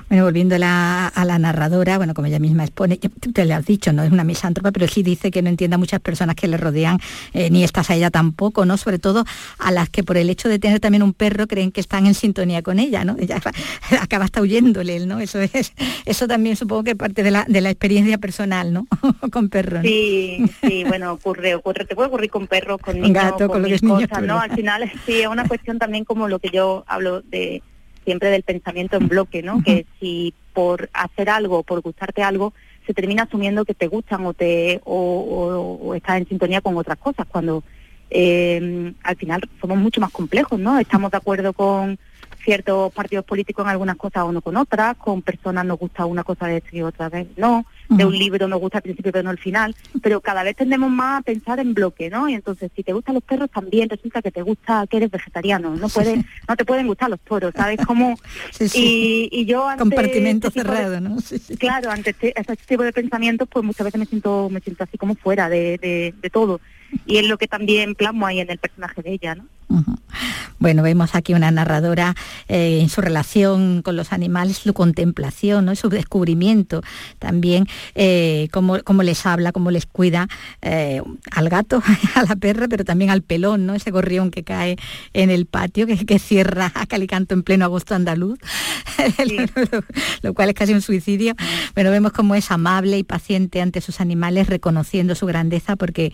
Bueno, volviendo a la, narradora, bueno, como ella misma expone, te le has dicho, no es una misántropa, pero sí dice que no entiende a muchas personas que le rodean, eh, ni estás a ella tampoco, ¿no? Sobre todo a las que por el hecho de tener también un perro creen que están en sintonía con ella, ¿no? Ella [LAUGHS] acaba hasta huyéndole, ¿no? Eso es, eso también supongo que parte de la, de la experiencia personal, ¿no? [LAUGHS] con perros. Sí, sí, bueno, ocurre, ocurre, te puede ocurrir con perros, con niños, Gato, con, cosas, ¿no? Al final sí, es una cuestión también como lo que yo hablo de siempre del pensamiento en bloque, ¿no? Que si por hacer algo, por gustarte algo, se termina asumiendo que te gustan o te o, estás en sintonía con otras cosas, cuando eh, al final somos mucho más complejos, ¿no? Estamos de acuerdo con ciertos partidos políticos en algunas cosas o no con otras, con personas nos gusta una cosa de y otra vez no, de un libro nos gusta al principio pero no al final, pero cada vez tendemos más a pensar en bloque, ¿no? Y entonces si te gustan los perros también resulta que te gusta que eres vegetariano, no puede, no te pueden gustar los toros, ¿sabes? cómo [LAUGHS] y, y, yo ante compartimento este cerrado, ¿no? Claro, ante este, este, tipo de pensamientos pues muchas veces me siento, me siento así como fuera de, de, de todo y es lo que también plasmo ahí en el personaje de ella, ¿no? Bueno, vemos aquí una narradora eh, en su relación con los animales, su contemplación, ¿no? su descubrimiento, también eh, cómo, les habla, cómo les cuida eh, al gato, [LAUGHS] a la perra, pero también al pelón, ¿no? ese gorrión que cae en el patio, que, que cierra a Calicanto en pleno agosto andaluz, [LAUGHS] [LAUGHS] lo, cual es casi un suicidio. Bueno, vemos cómo es amable y paciente ante sus animales, reconociendo su grandeza, porque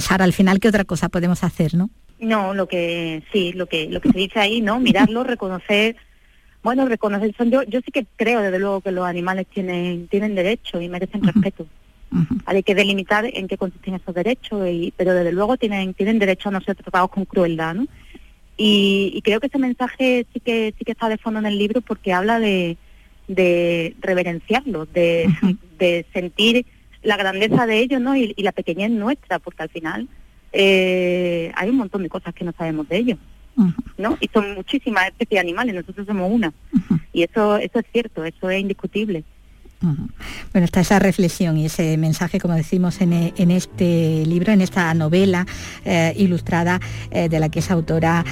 Sara, al final, ¿qué otra cosa podemos hacer? ¿no? No, lo que sí, lo que lo que se dice ahí, ¿no? Mirarlo, reconocer, bueno, reconocer son yo yo sí que creo desde luego que los animales tienen tienen derecho y merecen respeto. Hay que delimitar en qué consisten esos derechos, y, pero desde luego tienen tienen derecho a no ser tratados con crueldad, ¿no? Y, creo que ese mensaje sí que sí que está de fondo en el libro porque habla de, de reverenciarlos, de, de sentir la grandeza de ellos, ¿no? Y, y la pequeñez nuestra, porque al final eh, hay un montón de cosas que no sabemos de ellos. ¿No? Y son muchísimas especies de animales, nosotros somos una. Y eso, eso es cierto, eso es indiscutible. Bueno, está esa reflexión y ese mensaje, como decimos en, este libro, en esta novela eh, ilustrada eh, de la que es autora,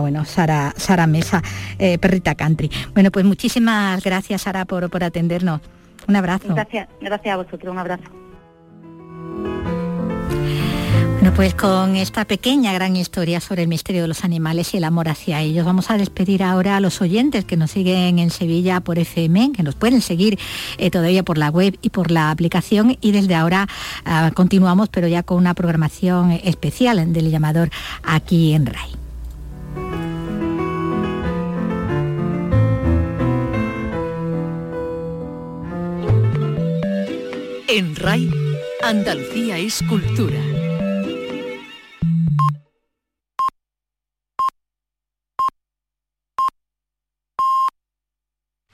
bueno, Sara, Sara Mesa, Perrita Country. Bueno, pues muchísimas gracias, Sara, por, por atendernos. Un abrazo. Gracias, gracias a vosotros, un abrazo. Bueno, pues con esta pequeña gran historia sobre el misterio de los animales y el amor hacia ellos, vamos a despedir ahora a los oyentes que nos siguen en Sevilla por FM, que nos pueden seguir eh, todavía por la web y por la aplicación y desde ahora ah, continuamos, pero ya con una programación especial del llamador aquí en RAI. En RAI, Andalucía es cultura.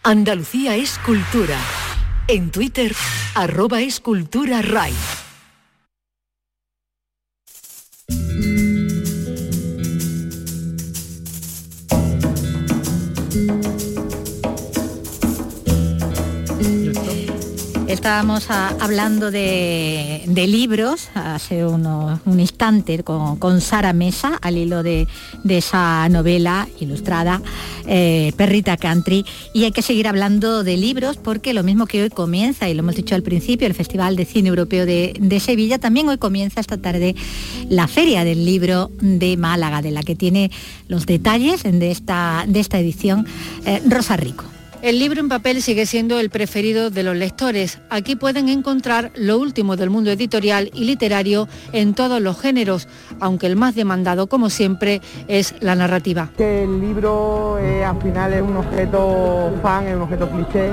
Andalucía es cultura. En Twitter, arroba escultura RAI. Estábamos a- hablando de, libros hace un instante con, Sara Mesa al hilo de, esa novela ilustrada eh, Perrita Country y hay que seguir hablando de libros porque lo mismo que hoy comienza y lo hemos dicho al principio el Festival de Cine Europeo de, de Sevilla también hoy comienza esta tarde la Feria del Libro de Málaga de la que tiene los detalles de esta, de esta edición eh, Rosa Rico. El libro en papel sigue siendo el preferido de los lectores. Aquí pueden encontrar lo último del mundo editorial y literario en todos los géneros, aunque el más demandado, como siempre, es la narrativa. El libro eh, al final es un objeto fan, es un objeto cliché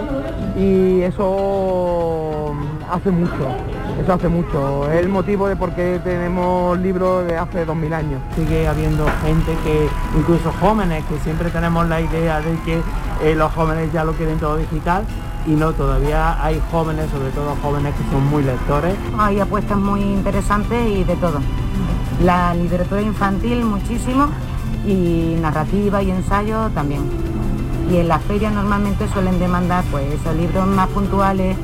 y eso hace mucho, eso hace mucho. Es el motivo de por qué tenemos libros de hace 2000 años. Sigue habiendo gente que, incluso jóvenes, que siempre tenemos la idea de que eh, los jóvenes ya lo quieren todo digital y no, todavía hay jóvenes, sobre todo jóvenes que son muy lectores. Hay apuestas muy interesantes y de todo. La literatura infantil muchísimo y narrativa y ensayo también. Y en las ferias normalmente suelen demandar pues esos libros más puntuales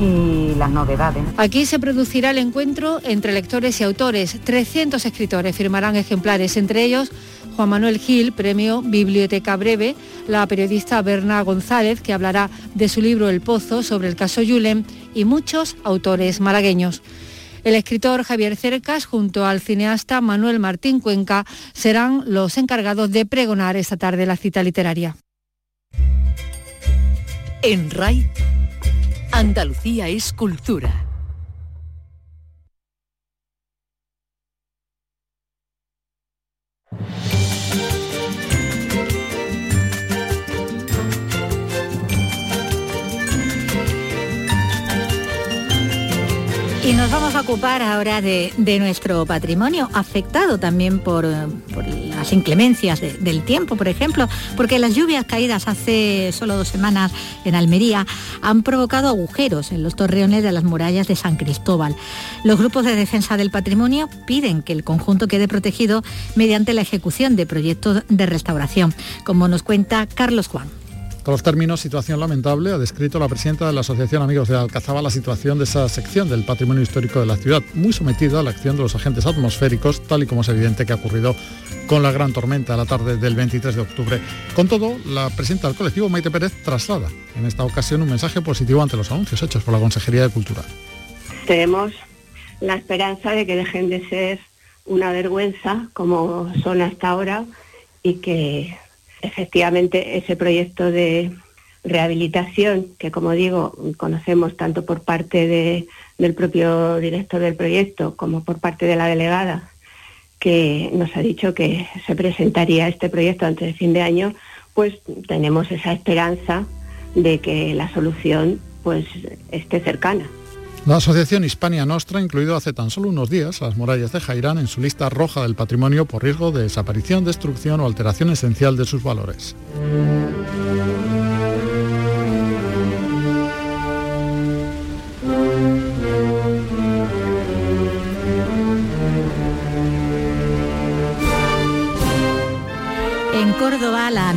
y las novedades. Aquí se producirá el encuentro entre lectores y autores. 300 escritores firmarán ejemplares, entre ellos Juan Manuel Gil, premio Biblioteca Breve, la periodista Berna González, que hablará de su libro El Pozo sobre el caso Yulen, y muchos autores malagueños. El escritor Javier Cercas junto al cineasta Manuel Martín Cuenca serán los encargados de pregonar esta tarde la cita literaria. En RAI, Andalucía es cultura. Y nos vamos a ocupar ahora de, nuestro patrimonio, afectado también por, eh, las inclemencias de- del tiempo, por ejemplo, porque las lluvias caídas hace solo dos semanas en Almería han provocado agujeros en los torreones de las murallas de San Cristóbal. Los grupos de defensa del patrimonio piden que el conjunto quede protegido mediante la ejecución de proyectos de restauración, como nos cuenta Carlos Juan. Con los términos situación lamentable ha descrito la presidenta de la Asociación Amigos de Alcazaba la situación de esa sección del patrimonio histórico de la ciudad, muy sometida a la acción de los agentes atmosféricos, tal y como es evidente que ha ocurrido con la gran tormenta a la tarde del 23 de octubre. Con todo, la presidenta del colectivo, Maite Pérez, traslada en esta ocasión un mensaje positivo ante los anuncios hechos por la Consejería de Cultura. tenemos la esperanza de que dejen de ser una vergüenza como son hasta ahora y que efectivamente ese proyecto de rehabilitación que como digo conocemos tanto por parte de- del propio director del proyecto como por parte de la delegada que nos ha dicho que se presentaría este proyecto antes de fin de año pues tenemos esa esperanza de que la solución pues esté cercana. La Asociación Hispania Nostra incluido hace tan solo unos días las murallas de Jairán en su lista roja del patrimonio por riesgo de desaparición, destrucción o alteración esencial de sus valores.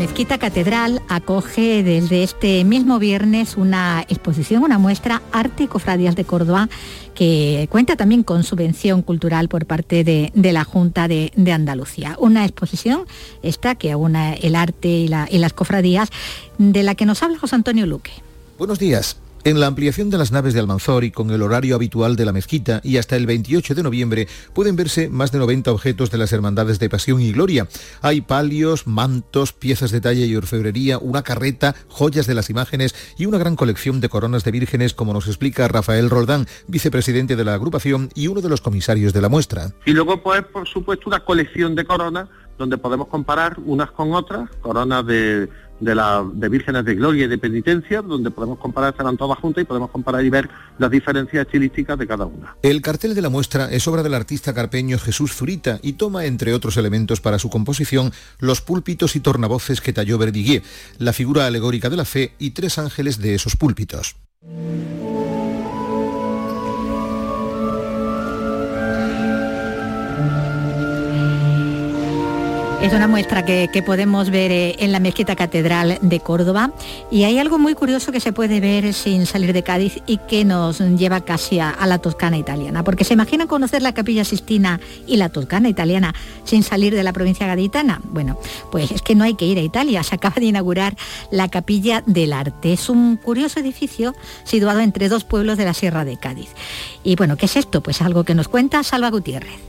Mezquita Catedral acoge desde este mismo viernes una exposición, una muestra Arte y Cofradías de Córdoba, que cuenta también con subvención cultural por parte de, la Junta de, Andalucía. Una exposición esta que aúna el arte y, y las cofradías, de la que nos habla José Antonio Luque. Buenos días. En la ampliación de las naves de Almanzor y con el horario habitual de la mezquita y hasta el 28 de noviembre pueden verse más de 90 objetos de las Hermandades de Pasión y Gloria. Hay palios, mantos, piezas de talla y orfebrería, una carreta, joyas de las imágenes y una gran colección de coronas de vírgenes como nos explica Rafael Roldán, vicepresidente de la agrupación y uno de los comisarios de la muestra. Y luego, pues, por supuesto, una colección de coronas donde podemos comparar unas con otras, coronas de, de, de vírgenes de gloria y de penitencia, donde podemos comparar, estarán todas juntas y podemos comparar y ver las diferencias estilísticas de cada una. El cartel de la muestra es obra del artista carpeño Jesús Zurita y toma, entre otros elementos para su composición, los púlpitos y tornavoces que talló Verdiguier, la figura alegórica de la fe y tres ángeles de esos púlpitos. Es una muestra que, podemos ver eh, en la Mezquita Catedral de Córdoba y hay algo muy curioso que se puede ver sin salir de Cádiz y que nos lleva casi a, la Toscana italiana, porque se imaginan conocer la Capilla Sistina y la Toscana italiana sin salir de la provincia gaditana. Bueno, pues es que no hay que ir a Italia, se acaba de inaugurar la Capilla del Arte. Es un curioso edificio situado entre dos pueblos de la Sierra de Cádiz. Y bueno, ¿qué es esto? Pues algo que nos cuenta Salva Gutiérrez.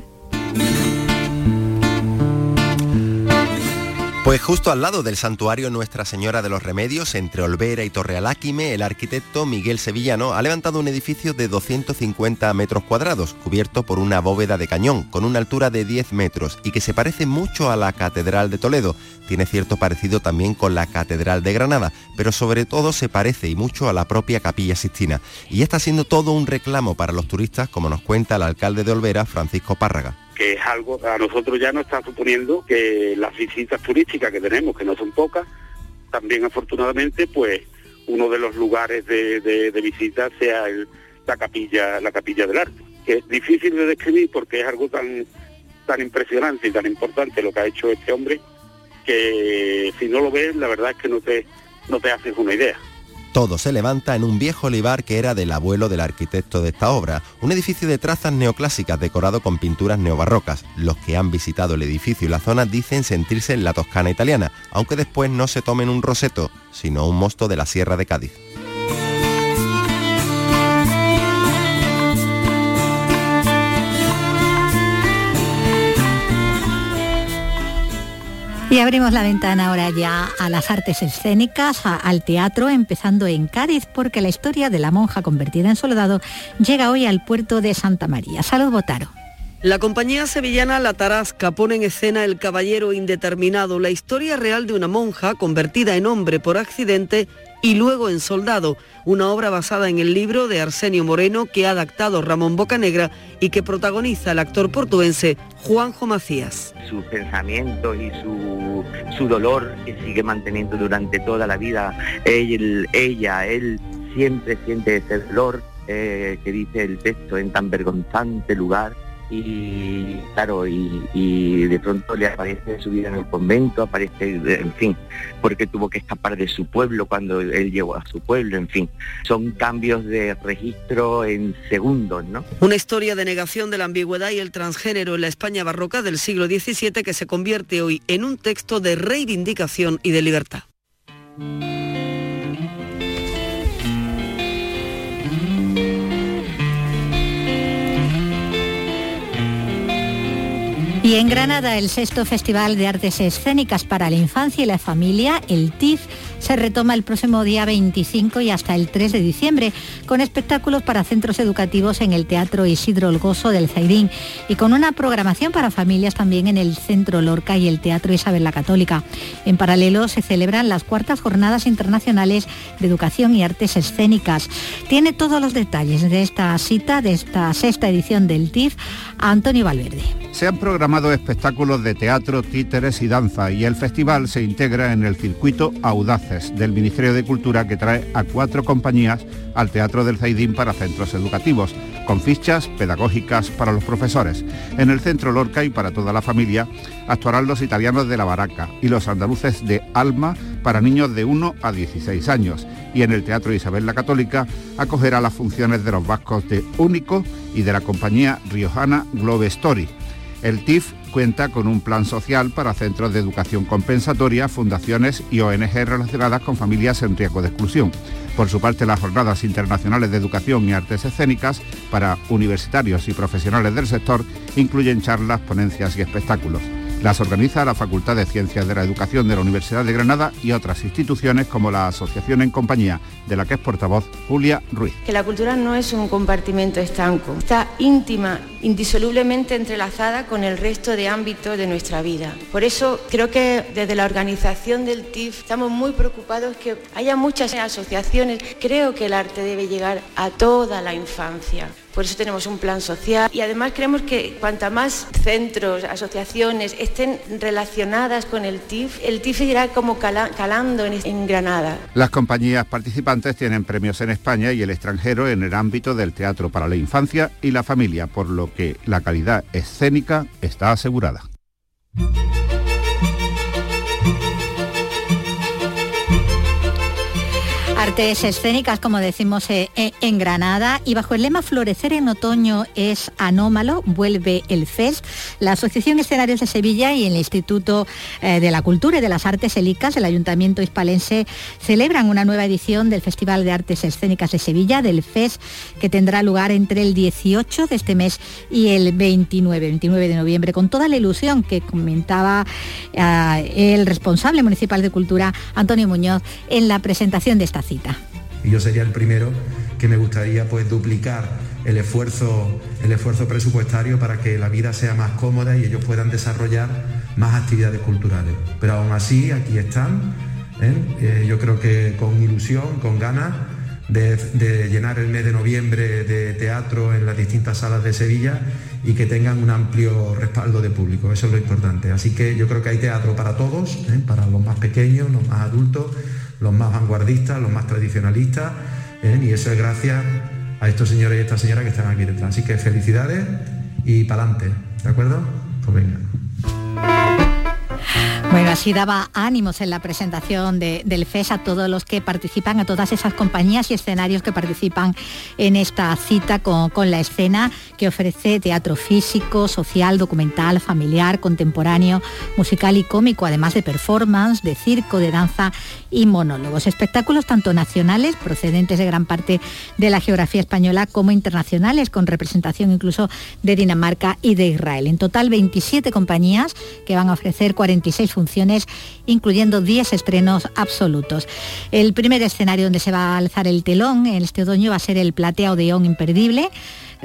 Pues justo al lado del santuario Nuestra Señora de los Remedios, entre Olvera y Torrealáquime, el arquitecto Miguel Sevillano ha levantado un edificio de 250 metros cuadrados, cubierto por una bóveda de cañón, con una altura de 10 metros y que se parece mucho a la Catedral de Toledo. Tiene cierto parecido también con la Catedral de Granada, pero sobre todo se parece y mucho a la propia Capilla Sistina. Y está siendo todo un reclamo para los turistas, como nos cuenta el alcalde de Olvera, Francisco Párraga que es algo a nosotros ya nos está suponiendo que las visitas turísticas que tenemos, que no son pocas, también afortunadamente pues uno de los lugares de, visita sea la capilla, la capilla del arte, que es difícil de describir porque es algo tan tan impresionante y tan importante lo que ha hecho este hombre que si no lo ves la verdad es que no te no te haces una idea. Todo se levanta en un viejo olivar que era del abuelo del arquitecto de esta obra, un edificio de trazas neoclásicas decorado con pinturas neobarrocas. Los que han visitado el edificio y la zona dicen sentirse en la Toscana italiana, aunque después no se tomen un roseto, sino un mosto de la Sierra de Cádiz. Y abrimos la ventana ahora ya a las artes escénicas, al teatro, empezando en Cádiz, porque la historia de la monja convertida en soldado llega hoy al puerto de Santa María. Salud, Botaro. La compañía sevillana La Tarasca pone en escena El Caballero Indeterminado, la historia real de una monja convertida en hombre por accidente y luego en Soldado, una obra basada en el libro de Arsenio Moreno que ha adaptado Ramón Bocanegra y que protagoniza el actor portuense Juanjo Macías. Sus pensamientos y su, su dolor que sigue manteniendo durante toda la vida, ella, él siempre siente ese dolor eh, que dice el texto en tan vergonzante lugar y claro, y, de pronto le aparece su vida en el convento, aparece, en fin, porque tuvo que escapar de su pueblo cuando él llegó a su pueblo, en fin, son cambios de registro en segundos, ¿no? Una historia de negación de la ambigüedad y el transgénero en la España barroca del siglo XVII que se convierte hoy en un texto de reivindicación y de libertad. Y en Granada, el sexto Festival de Artes Escénicas para la Infancia y la Familia, el TIF, se retoma el próximo día 25 y hasta el 3 de diciembre, con espectáculos para centros educativos en el Teatro Isidro Olgoso del Zaidín y con una programación para familias también en el Centro Lorca y el Teatro Isabel la Católica. En paralelo se celebran las cuartas jornadas internacionales de educación y artes escénicas. Tiene todos los detalles de esta cita, de esta sexta edición del TIF, Antonio Valverde. Se han programado espectáculos de teatro, títeres y danza y el festival se integra en el circuito Del Ministerio de Cultura que trae a cuatro compañías al Teatro del Zaidín para centros educativos, con fichas pedagógicas para los profesores. En el Centro Lorca y para toda la familia actuarán los italianos de la Baraca y los andaluces de Alma para niños de 1 a 16 años. Y en el Teatro Isabel la Católica acogerá las funciones de los vascos de Único y de la compañía riojana Globe Story. El TIF cuenta con un plan social para centros de educación compensatoria, fundaciones y ONG relacionadas con familias en riesgo de exclusión. Por su parte, las jornadas internacionales de educación y artes escénicas para universitarios y profesionales del sector incluyen charlas, ponencias y espectáculos. Las organiza la Facultad de Ciencias de la Educación de la Universidad de Granada y otras instituciones como la Asociación en Compañía, de la que es portavoz Julia Ruiz. Que la cultura no es un compartimento estanco, está íntima, indisolublemente entrelazada con el resto de ámbitos de nuestra vida. Por eso creo que desde la organización del TIF estamos muy preocupados que haya muchas asociaciones. Creo que el arte debe llegar a toda la infancia. Por eso tenemos un plan social y además creemos que cuanta más centros, asociaciones estén relacionadas con el TIF, el TIF irá como calando en, en Granada. Las compañías participantes tienen premios en España y el extranjero en el ámbito del teatro para la infancia y la familia, por lo que la calidad escénica está asegurada. Artes escénicas, como decimos eh, eh, en Granada, y bajo el lema Florecer en otoño es anómalo, vuelve el FES, la Asociación Escenarios de Sevilla y el Instituto eh, de la Cultura y de las Artes Elicas, el Ayuntamiento Hispalense, celebran una nueva edición del Festival de Artes Escénicas de Sevilla, del FES, que tendrá lugar entre el 18 de este mes y el 29, 29 de noviembre, con toda la ilusión que comentaba el responsable municipal de Cultura, Antonio Muñoz, en la presentación de esta cita. Y yo sería el primero que me gustaría pues duplicar el esfuerzo, el esfuerzo presupuestario para que la vida sea más cómoda y ellos puedan desarrollar más actividades culturales. Pero aún así aquí están, ¿eh? Eh, yo creo que con ilusión, con ganas de, llenar el mes de noviembre de teatro en las distintas salas de Sevilla y que tengan un amplio respaldo de público. Eso es lo importante. Así que yo creo que hay teatro para todos, ¿eh? para los más pequeños, los más adultos los más vanguardistas, los más tradicionalistas, ¿eh? y eso es gracias a estos señores y estas señoras que están aquí detrás. Así que felicidades y para adelante, ¿de acuerdo? Pues venga. Bueno, así daba ánimos en la presentación del FES a todos los que participan, a todas esas compañías y escenarios que participan en esta cita con, con, la escena que ofrece teatro físico, social, documental, familiar, contemporáneo, musical y cómico, además de performance, de circo, de danza y monólogos. Espectáculos tanto nacionales, procedentes de gran parte de la geografía española, como internacionales, con representación incluso de Dinamarca y de Israel. En total, 27 compañías que van a ofrecer 46 funciones, incluyendo 10 estrenos absolutos. El primer escenario donde se va a alzar el telón este otoño va a ser el Platea Odeón Imperdible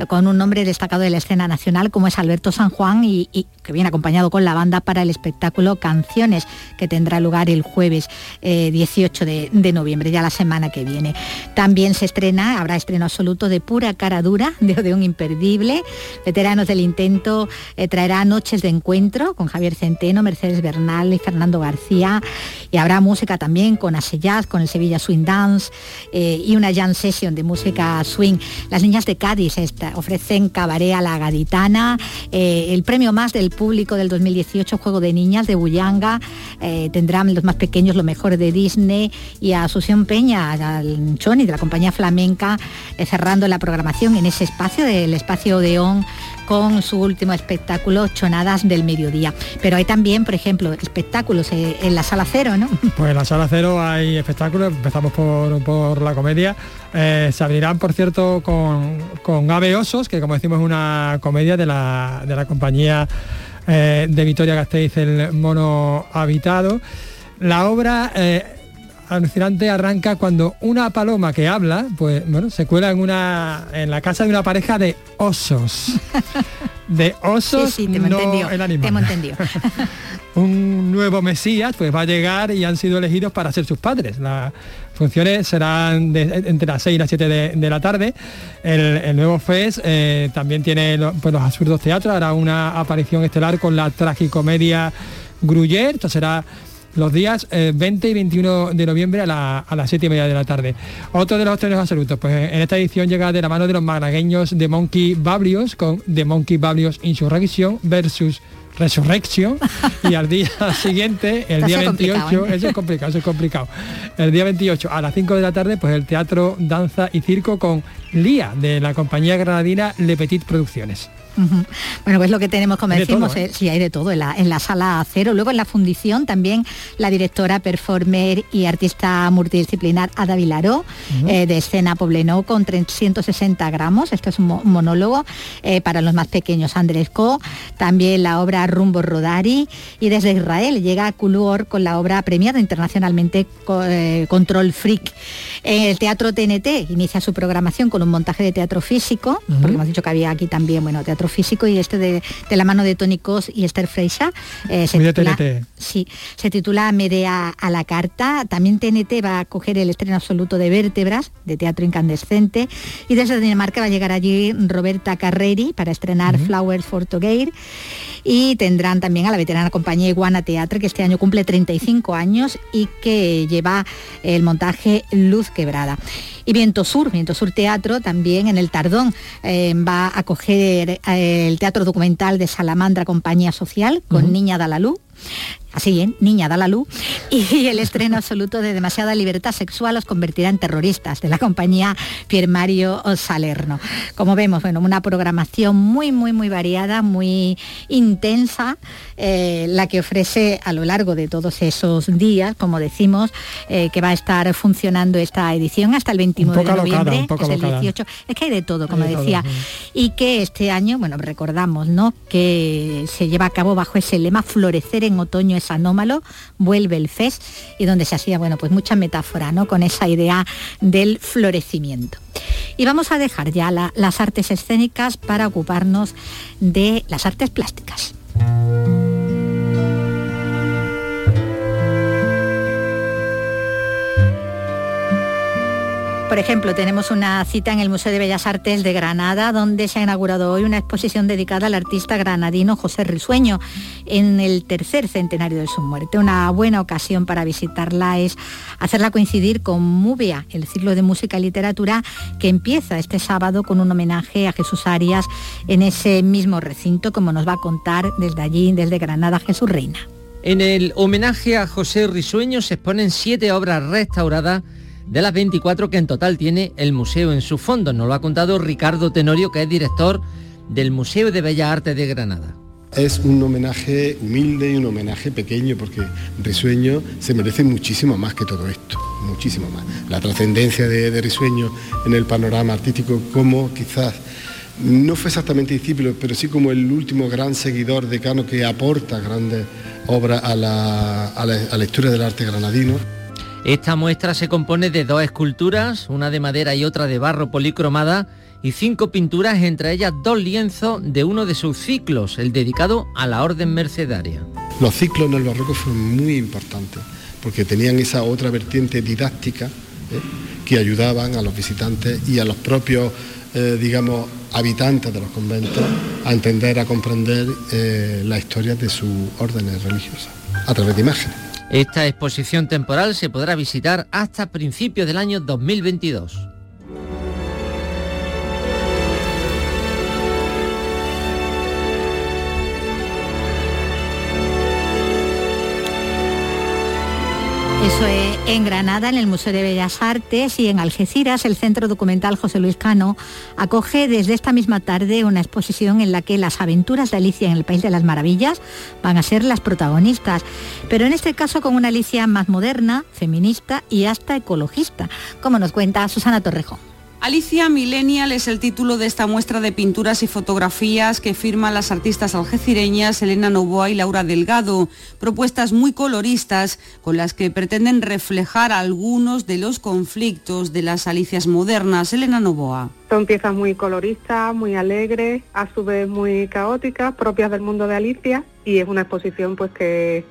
con un nombre destacado de la escena nacional como es Alberto San Juan y, que viene acompañado con la banda para el espectáculo Canciones que tendrá lugar el jueves 18 eh, de, noviembre, ya la semana que viene. También se estrena, habrá estreno absoluto de Pura Cara Dura, [LAUGHS] de un Imperdible. Veteranos del Intento eh, traerá Noches de Encuentro con Javier Centeno, Mercedes Bernal y Fernando García. Y habrá música también con Asellaz, con el Sevilla Swing Dance eh, y una jam session de música swing. Las niñas de Cádiz ofrecen cabaret a la gaditana, el premio más del público del 2018, Juego de Niñas de Bullanga. Eh, tendrán los más pequeños lo mejor de Disney y a Asunción Peña, al Choni de la compañía flamenca, eh, cerrando la programación en ese espacio del espacio Odeón con su último espectáculo, Chonadas del Mediodía. Pero hay también, por ejemplo, espectáculos eh, en la Sala Cero, ¿no? [LAUGHS] Pues en la Sala Cero hay espectáculos, empezamos por, la comedia. se abrirán, por cierto, con, con Ave Osos, que como decimos es una comedia de la, de la compañía eh, de Victoria Gasteiz, El mono habitado. La obra eh, alucinante arranca cuando una paloma que habla, pues bueno, se cuela en una en la casa de una pareja de osos. [LAUGHS] De osos, sí, te no el animal. [LAUGHS] Un nuevo Mesías pues va a llegar y han sido elegidos para ser sus padres. Las funciones serán entre las 6 y las 7 de, la tarde. El, nuevo FES eh, también tiene pues, los absurdos teatros, hará una aparición estelar con la tragicomedia Gruyère. Esto será los días 20 eh, y 21 de noviembre a, las 7 y media de la tarde. Otro de los estrenos absolutos, pues en esta edición llega de la mano de los malagueños de Monkey Bablios con The Monkey Bablios Insurrection versus Resurrection y al día [LAUGHS] siguiente, el día 28, ¿eh? eso es complicado, eso es complicado. El día 28 a las 5 de la tarde, pues el teatro, danza y circo con Lía de la compañía granadina Le Petit Producciones. Bueno, pues lo que tenemos, como decimos, ¿eh? eh, sí hay de todo en la, en la sala cero. Luego en la fundición también la directora, performer y artista multidisciplinar Ada Vilaró, eh, de escena Poblenou con 360 gramos. Este es un, mo- monólogo eh, para los más pequeños, Andrés Co. También la obra Rumbo Rodari. Y desde Israel llega Kulur con la obra premiada internacionalmente co- eh, Control Freak. El Teatro TNT inicia su programación con un montaje de teatro físico, porque hemos dicho que había aquí también, bueno, teatro físico y este de, de la mano de Tony Cos y Esther Freixa. eh, se titula- TNT. Sí, se titula Medea a la carta. También TNT va a coger el estreno absoluto de Vértebras, de teatro incandescente. Y desde Dinamarca va a llegar allí Roberta Carreri para estrenar Flowers for Together. Y tendrán también a la veterana compañía Iguana Teatre, que este año cumple 35 años y que lleva el montaje Luz Quebrada. Y Viento Sur, Viento Sur Teatro, también en el Tardón, eh, va a acoger eh, el teatro documental de Salamandra Compañía Social con. Niña Dalalú. Así, ¿eh? Niña da la luz. [LAUGHS] Y el estreno absoluto de Demasiada Libertad Sexual los convertirá en terroristas, de la compañía Pier Mario Salerno. Como vemos, bueno, una programación muy, muy, muy variada, muy intensa, eh, la que ofrece a lo largo de todos esos días, como decimos, eh, que va a estar funcionando esta edición hasta el 29 poco de noviembre, es el alocada. 18. Es que hay de todo, como todo, decía. sí. Y que este año, bueno, recordamos, ¿no? Que se lleva a cabo bajo ese lema Florecer en otoño anómalo, vuelve el FES, y donde se hacía, bueno, pues mucha metáfora, ¿no? Con esa idea del florecimiento. Y vamos a dejar ya la- las artes escénicas para ocuparnos de las artes plásticas. Por ejemplo, tenemos una cita en el Museo de Bellas Artes de Granada, donde se ha inaugurado hoy una exposición dedicada al artista granadino José Risueño, en el tercer centenario de su muerte. Una buena ocasión para visitarla es hacerla coincidir con Múbea, el ciclo de música y literatura que empieza este sábado con un homenaje a Jesús Arias en ese mismo recinto, como nos va a contar desde allí, desde Granada, Jesús Reina. En el homenaje a José Risueño se exponen siete obras restauradas de las 24 que en total tiene el museo en su fondo. Nos lo ha contado Ricardo Tenorio, que es director del Museo de Bellas Artes de Granada. Es un homenaje humilde y un homenaje pequeño porque Risueño se merece muchísimo más que todo esto, muchísimo más. La trascendencia de, de Risueño en el panorama artístico como quizás no fue exactamente discípulo, pero sí como el último gran seguidor de Cano que aporta grandes obras a la, a la- a la historia del arte granadino. Esta muestra se compone de dos esculturas, una de madera y otra de barro policromada, y cinco pinturas, entre ellas dos lienzos de uno de sus ciclos, el dedicado a la Orden Mercedaria. Los ciclos en el barroco fueron muy importantes porque tenían esa otra vertiente didáctica ¿eh? que ayudaban a los visitantes y a los propios, eh, digamos, habitantes de los conventos a entender, a comprender eh, la historia de sus órdenes religiosas a través de imágenes. Esta exposición temporal se podrá visitar hasta principios del año 2022. Eso es en Granada, en el Museo de Bellas Artes y en Algeciras, el Centro Documental José Luis Cano acoge desde esta misma tarde una exposición en la que las aventuras de Alicia en el País de las Maravillas van a ser las protagonistas, pero en este caso con una Alicia más moderna, feminista y hasta ecologista, como nos cuenta Susana Torrejón. Alicia Millennial es el título de esta muestra de pinturas y fotografías que firman las artistas algecireñas Elena Novoa y Laura Delgado, propuestas muy coloristas con las que pretenden reflejar algunos de los conflictos de las Alicias modernas. Elena Novoa. Son piezas muy coloristas, muy alegres, a su vez muy caóticas, propias del mundo de Alicia y es una exposición pues que,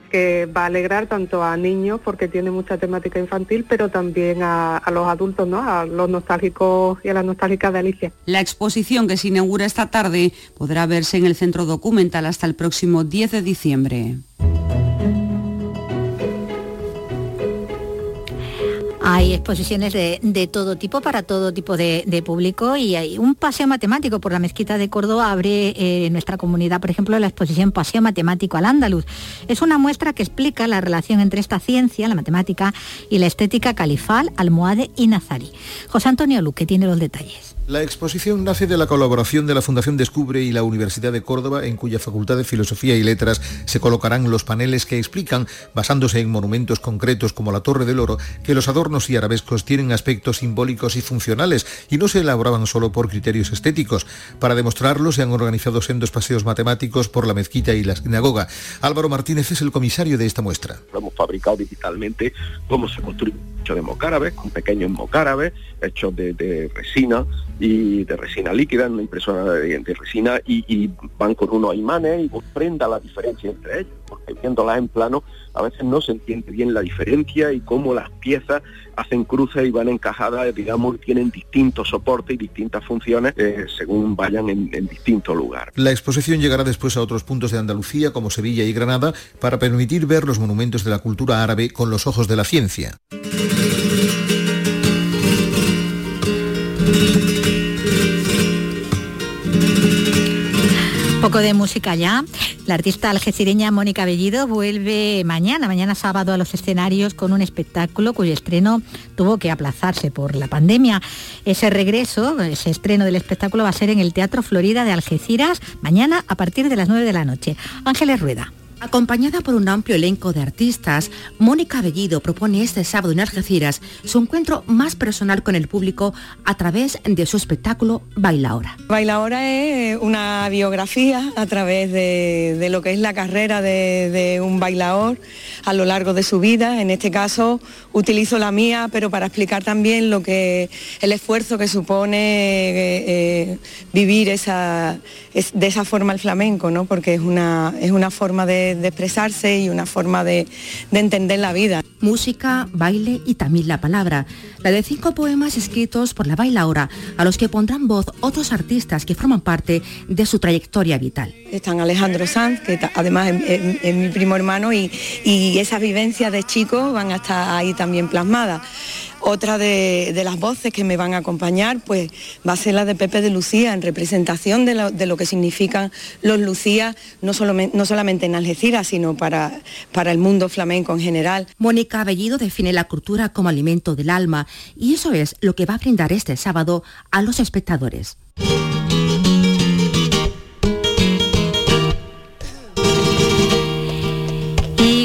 va a alegrar tanto a niños porque tiene mucha temática infantil, pero también a, a los adultos, ¿no? A los nostálgicos y a las nostálgicas de Alicia. La exposición que se inaugura esta tarde podrá verse en el Centro Documental hasta el próximo 10 de diciembre. Hay exposiciones de, de todo tipo para todo tipo de, de público y hay un paseo matemático por la mezquita de Córdoba abre eh, nuestra comunidad, por ejemplo, la exposición Paseo Matemático al Andaluz. Es una muestra que explica la relación entre esta ciencia, la matemática, y la estética califal, almohade y nazarí. José Antonio Luque tiene los detalles. La exposición nace de la colaboración de la Fundación Descubre y la Universidad de Córdoba, en cuya Facultad de Filosofía y Letras se colocarán los paneles que explican, basándose en monumentos concretos como la Torre del Oro, que los adornos y arabescos tienen aspectos simbólicos y funcionales y no se elaboraban solo por criterios estéticos. Para demostrarlo se han organizado sendos paseos matemáticos por la mezquita y la sinagoga. Álvaro Martínez es el comisario de esta muestra. Hemos fabricado digitalmente cómo se construye hecho de mocárabes, con pequeños mocárabes hechos de resina y de resina líquida, en una impresora de, resina y, van con unos imanes y prenda la diferencia entre ellos, porque viéndolas en plano a veces no se entiende bien la diferencia y cómo las piezas hacen cruces y van encajadas, digamos, tienen distintos soportes y distintas funciones eh, según vayan en, en distintos lugares. La exposición llegará después a otros puntos de Andalucía como Sevilla y Granada para permitir ver los monumentos de la cultura árabe con los ojos de la ciencia. Poco de música ya. La artista algecireña Mónica Bellido vuelve mañana, mañana sábado a los escenarios con un espectáculo cuyo estreno tuvo que aplazarse por la pandemia. Ese regreso, ese estreno del espectáculo va a ser en el Teatro Florida de Algeciras mañana a partir de las 9 de la noche. Ángeles Rueda. Acompañada por un amplio elenco de artistas, Mónica Bellido propone este sábado en Algeciras su encuentro más personal con el público a través de su espectáculo Baila Ahora. Baila Ahora es una biografía a través de, lo que es la carrera de, un bailador a lo largo de su vida. En este caso utilizo la mía, pero para explicar también lo que el esfuerzo que supone eh, eh, vivir esa, de esa forma el flamenco, ¿no? porque es una, es una forma de de, expresarse y una forma de, entender la vida. Música, baile y también la palabra. La de cinco poemas escritos por la bailaora, a los que pondrán voz otros artistas que forman parte de su trayectoria vital. Están Alejandro Sanz, que además es, mi primo hermano, y, y esas vivencias de chico van a estar ahí también plasmadas. Otra de, las voces que me van a acompañar pues, va a ser la de Pepe de Lucía, en representación de lo, que significan los Lucías, no, no solamente en Algeciras, sino para, para el mundo flamenco en general. Mónica Bellido define la cultura como alimento del alma y eso es lo que va a brindar este sábado a los espectadores.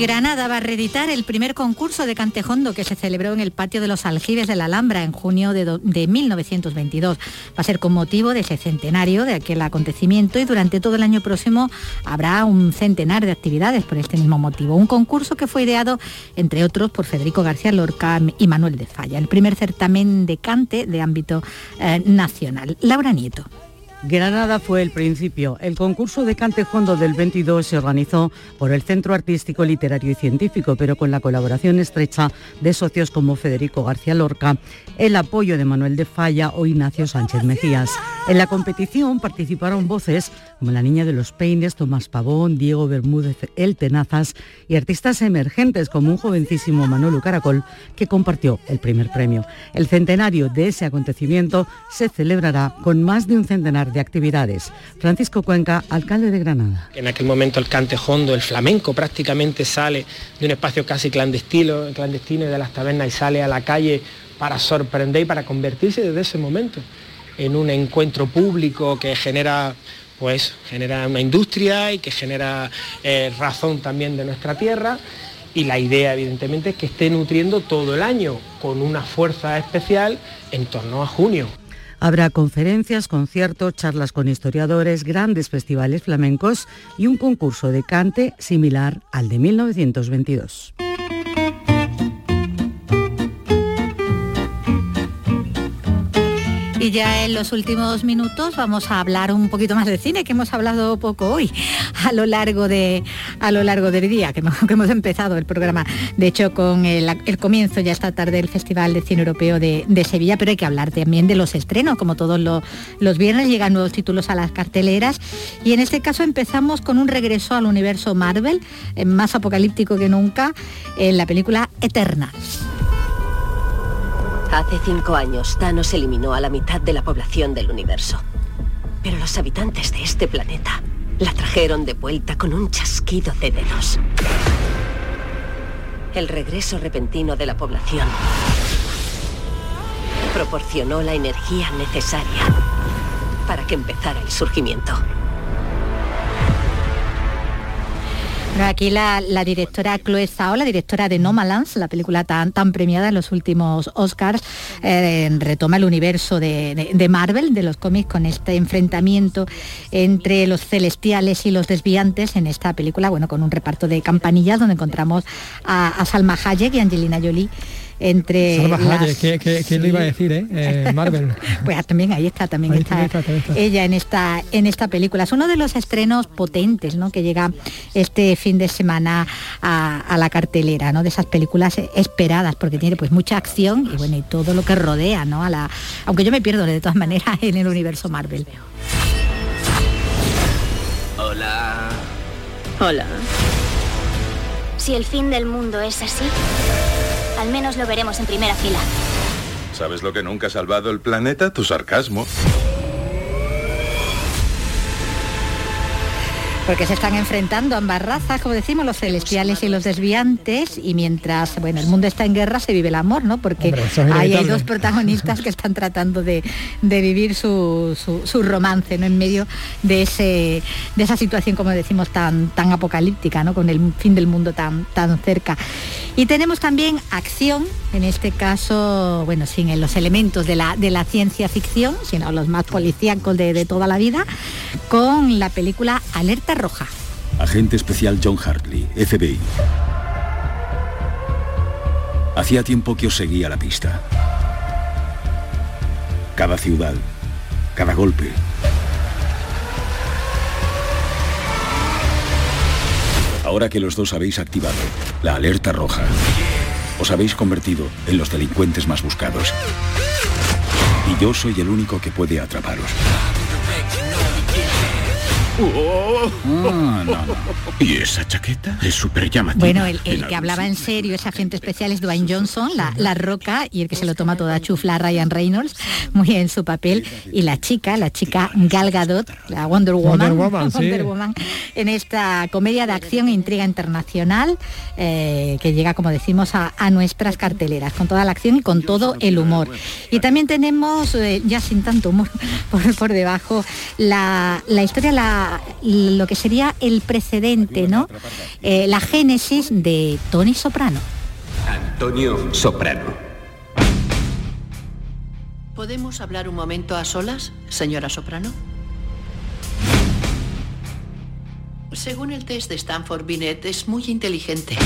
Granada va a reeditar el primer concurso de Cantejondo que se celebró en el patio de los Aljibes de la Alhambra en junio de, 1922. Va a ser con motivo de ese centenario de aquel acontecimiento y durante todo el año próximo habrá un centenar de actividades por este mismo motivo. Un concurso que fue ideado, entre otros, por Federico García Lorca y Manuel de Falla. El primer certamen de cante de ámbito eh, nacional. Laura Nieto. Granada fue el principio. El concurso de Cantejondo del 22 se organizó por el Centro Artístico, Literario y Científico, pero con la colaboración estrecha de socios como Federico García Lorca, el apoyo de Manuel de Falla o Ignacio Sánchez Mejías. En la competición participaron voces como la Niña de los Peines, Tomás Pavón, Diego Bermúdez, El Tenazas y artistas emergentes como un jovencísimo Manolo Caracol que compartió el primer premio. El centenario de ese acontecimiento se celebrará con más de un centenar de actividades. Francisco Cuenca, alcalde de Granada. En aquel momento el cantejondo, el flamenco prácticamente sale de un espacio casi clandestino, clandestino de las tabernas y sale a la calle para sorprender y para convertirse desde ese momento en un encuentro público que genera pues genera una industria y que genera eh, razón también de nuestra tierra y la idea evidentemente es que esté nutriendo todo el año con una fuerza especial en torno a junio. Habrá conferencias, conciertos, charlas con historiadores, grandes festivales flamencos y un concurso de cante similar al de 1922. Y ya en los últimos minutos vamos a hablar un poquito más de cine, que hemos hablado poco hoy, a lo largo, de, a lo largo del día, que hemos, empezado el programa, de hecho, con el, comienzo ya esta tarde del Festival de Cine Europeo de, Sevilla, pero hay que hablar también de los estrenos, como todos los, viernes llegan nuevos títulos a las carteleras, y en este caso empezamos con un regreso al universo Marvel, eh, más apocalíptico que nunca, en la película Eternals. Hace cinco años, Thanos eliminó a la mitad de la población del universo. Pero los habitantes de este planeta la trajeron de vuelta con un chasquido de dedos. El regreso repentino de la población proporcionó la energía necesaria para que empezara el surgimiento. Aquí la, directora Chloe Zhao, la directora de Nomadlands, la película tan, tan premiada en los últimos Oscars, eh, retoma el universo de, Marvel, de los cómics, con este enfrentamiento entre los celestiales y los desviantes en esta película, bueno, con un reparto de campanillas donde encontramos a, a Salma Hayek y Angelina Jolie entre ¿quién lo iba a decir, eh? eh Marvel. [LAUGHS] pues también ahí está, también está, ella en esta, en esta película. Es uno de los estrenos potentes ¿no? que llega este fin de semana a, la cartelera, ¿no? de esas películas esperadas, porque tiene pues mucha acción y bueno, y todo lo que rodea, ¿no? A la, aunque yo me pierdo de todas maneras en el universo Marvel. Hola. Hola. Si el fin del mundo es así, al menos lo veremos en primera fila. ¿Sabes lo que nunca ha salvado el planeta? Tu sarcasmo. Porque se están enfrentando ambas razas, como decimos, los celestiales y los desviantes, y mientras bueno, el mundo está en guerra se vive el amor, ¿no? Porque hay dos protagonistas que están tratando de, vivir su, romance, ¿no? En medio de, ese, de esa situación, como decimos, tan, tan apocalíptica, ¿no? Con el fin del mundo tan, tan cerca. Y tenemos también acción, en este caso, bueno, sin los elementos de la, de la ciencia ficción, sino los más policíacos de, de toda la vida, con la película Alerta roja. Agente especial John Hartley, FBI. Hacía tiempo que os seguía la pista. Cada ciudad, cada golpe. Ahora que los dos habéis activado la alerta roja, os habéis convertido en los delincuentes más buscados. Y yo soy el único que puede atraparos. Ah, ¿Y esa chaqueta? Es súper llamativa. Bueno, el, que hablaba en serio, ese agente especial es Dwayne Johnson, la, roca, y el que se lo toma toda chufla, Ryan Reynolds, muy en su papel. Y la chica, la chica Gal Gadot, la Wonder Woman, Wonder Woman, [LAUGHS] en esta comedia de acción e intriga internacional eh, que llega, como decimos, a, nuestras carteleras, con toda la acción y con todo el humor. Y también tenemos, eh, ya sin tanto humor [LAUGHS] por, por debajo, la, la historia, la lo que sería el precedente, ¿no? Eh, la génesis de Tony Soprano. Antonio Soprano. ¿Podemos hablar un momento a solas, señora Soprano? Según el test de Stanford Binet, es muy inteligente.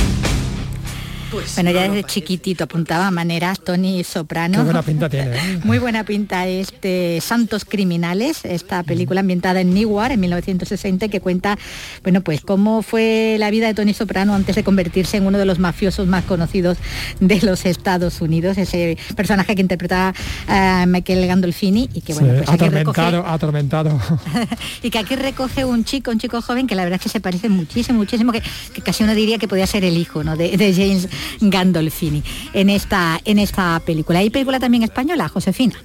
Pues bueno, ya desde chiquitito apuntaba maneras Tony Soprano. buena pinta tiene. [LAUGHS] ¿eh? Muy buena pinta este Santos Criminales, esta película ambientada en Newark en 1960 que cuenta, bueno, pues cómo fue la vida de Tony Soprano antes de convertirse en uno de los mafiosos más conocidos de los Estados Unidos, ese personaje que interpretaba a Michael Gandolfini y que bueno, pues atormentado, atormentado. [LAUGHS] y que aquí recoge un chico, un chico joven que la verdad es que se parece muchísimo, muchísimo, que, casi uno diría que podía ser el hijo ¿no? de, de James Gandolfini en esta, en esta película. Hay película también española, Josefina.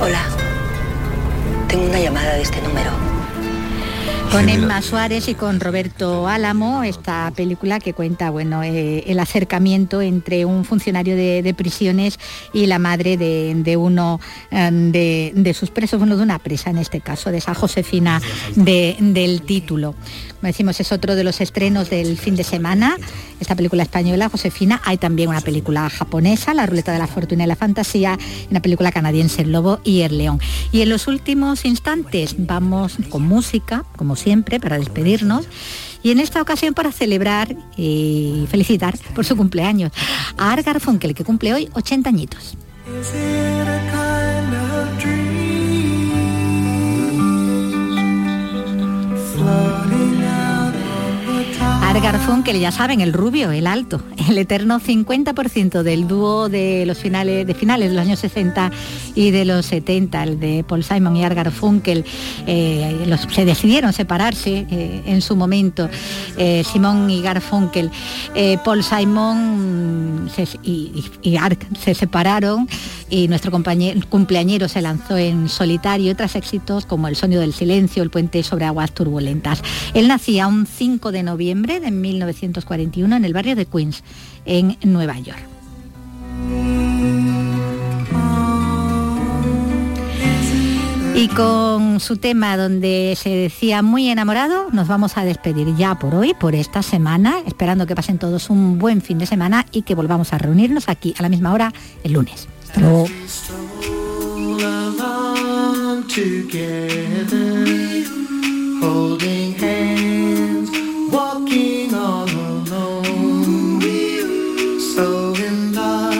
Hola, tengo una llamada de este número con Emma Suárez y con Roberto Álamo, esta película que cuenta bueno, eh, el acercamiento entre un funcionario de, prisiones y la madre de, uno em, de, sus presos, uno de una presa en este caso, de esa Josefina del título. Como decimos, es otro de los estrenos del fin de semana, esta película española, Josefina. Hay también una película japonesa, La ruleta de la fortuna y la fantasía, una película canadiense, El lobo y el león. Y en los últimos instantes vamos con música, como siempre para despedirnos y en esta ocasión para celebrar y felicitar por su cumpleaños a Argar Funkel, que cumple hoy 80 añitos. Que ya saben, el rubio, el alto, el eterno 50% del dúo de los finales de finales de los años 60 y de los 70, el de Paul Simon y Argar Funkel, eh, se decidieron separarse eh, en su momento, eh, Simón y Garfunkel. Paul Simon y, y se separaron y nuestro compañero, cumpleañero se lanzó en solitario otros éxitos como El sonido del silencio, El puente sobre aguas turbulentas. Él nacía un 5 de noviembre de 1941 en el barrio de Queens, en Nueva York. Y con su tema donde se decía muy enamorado, nos vamos a despedir ya por hoy, por esta semana, esperando que pasen todos un buen fin de semana y que volvamos a reunirnos aquí a la misma hora el lunes. Hasta luego. walking all alone, so in love.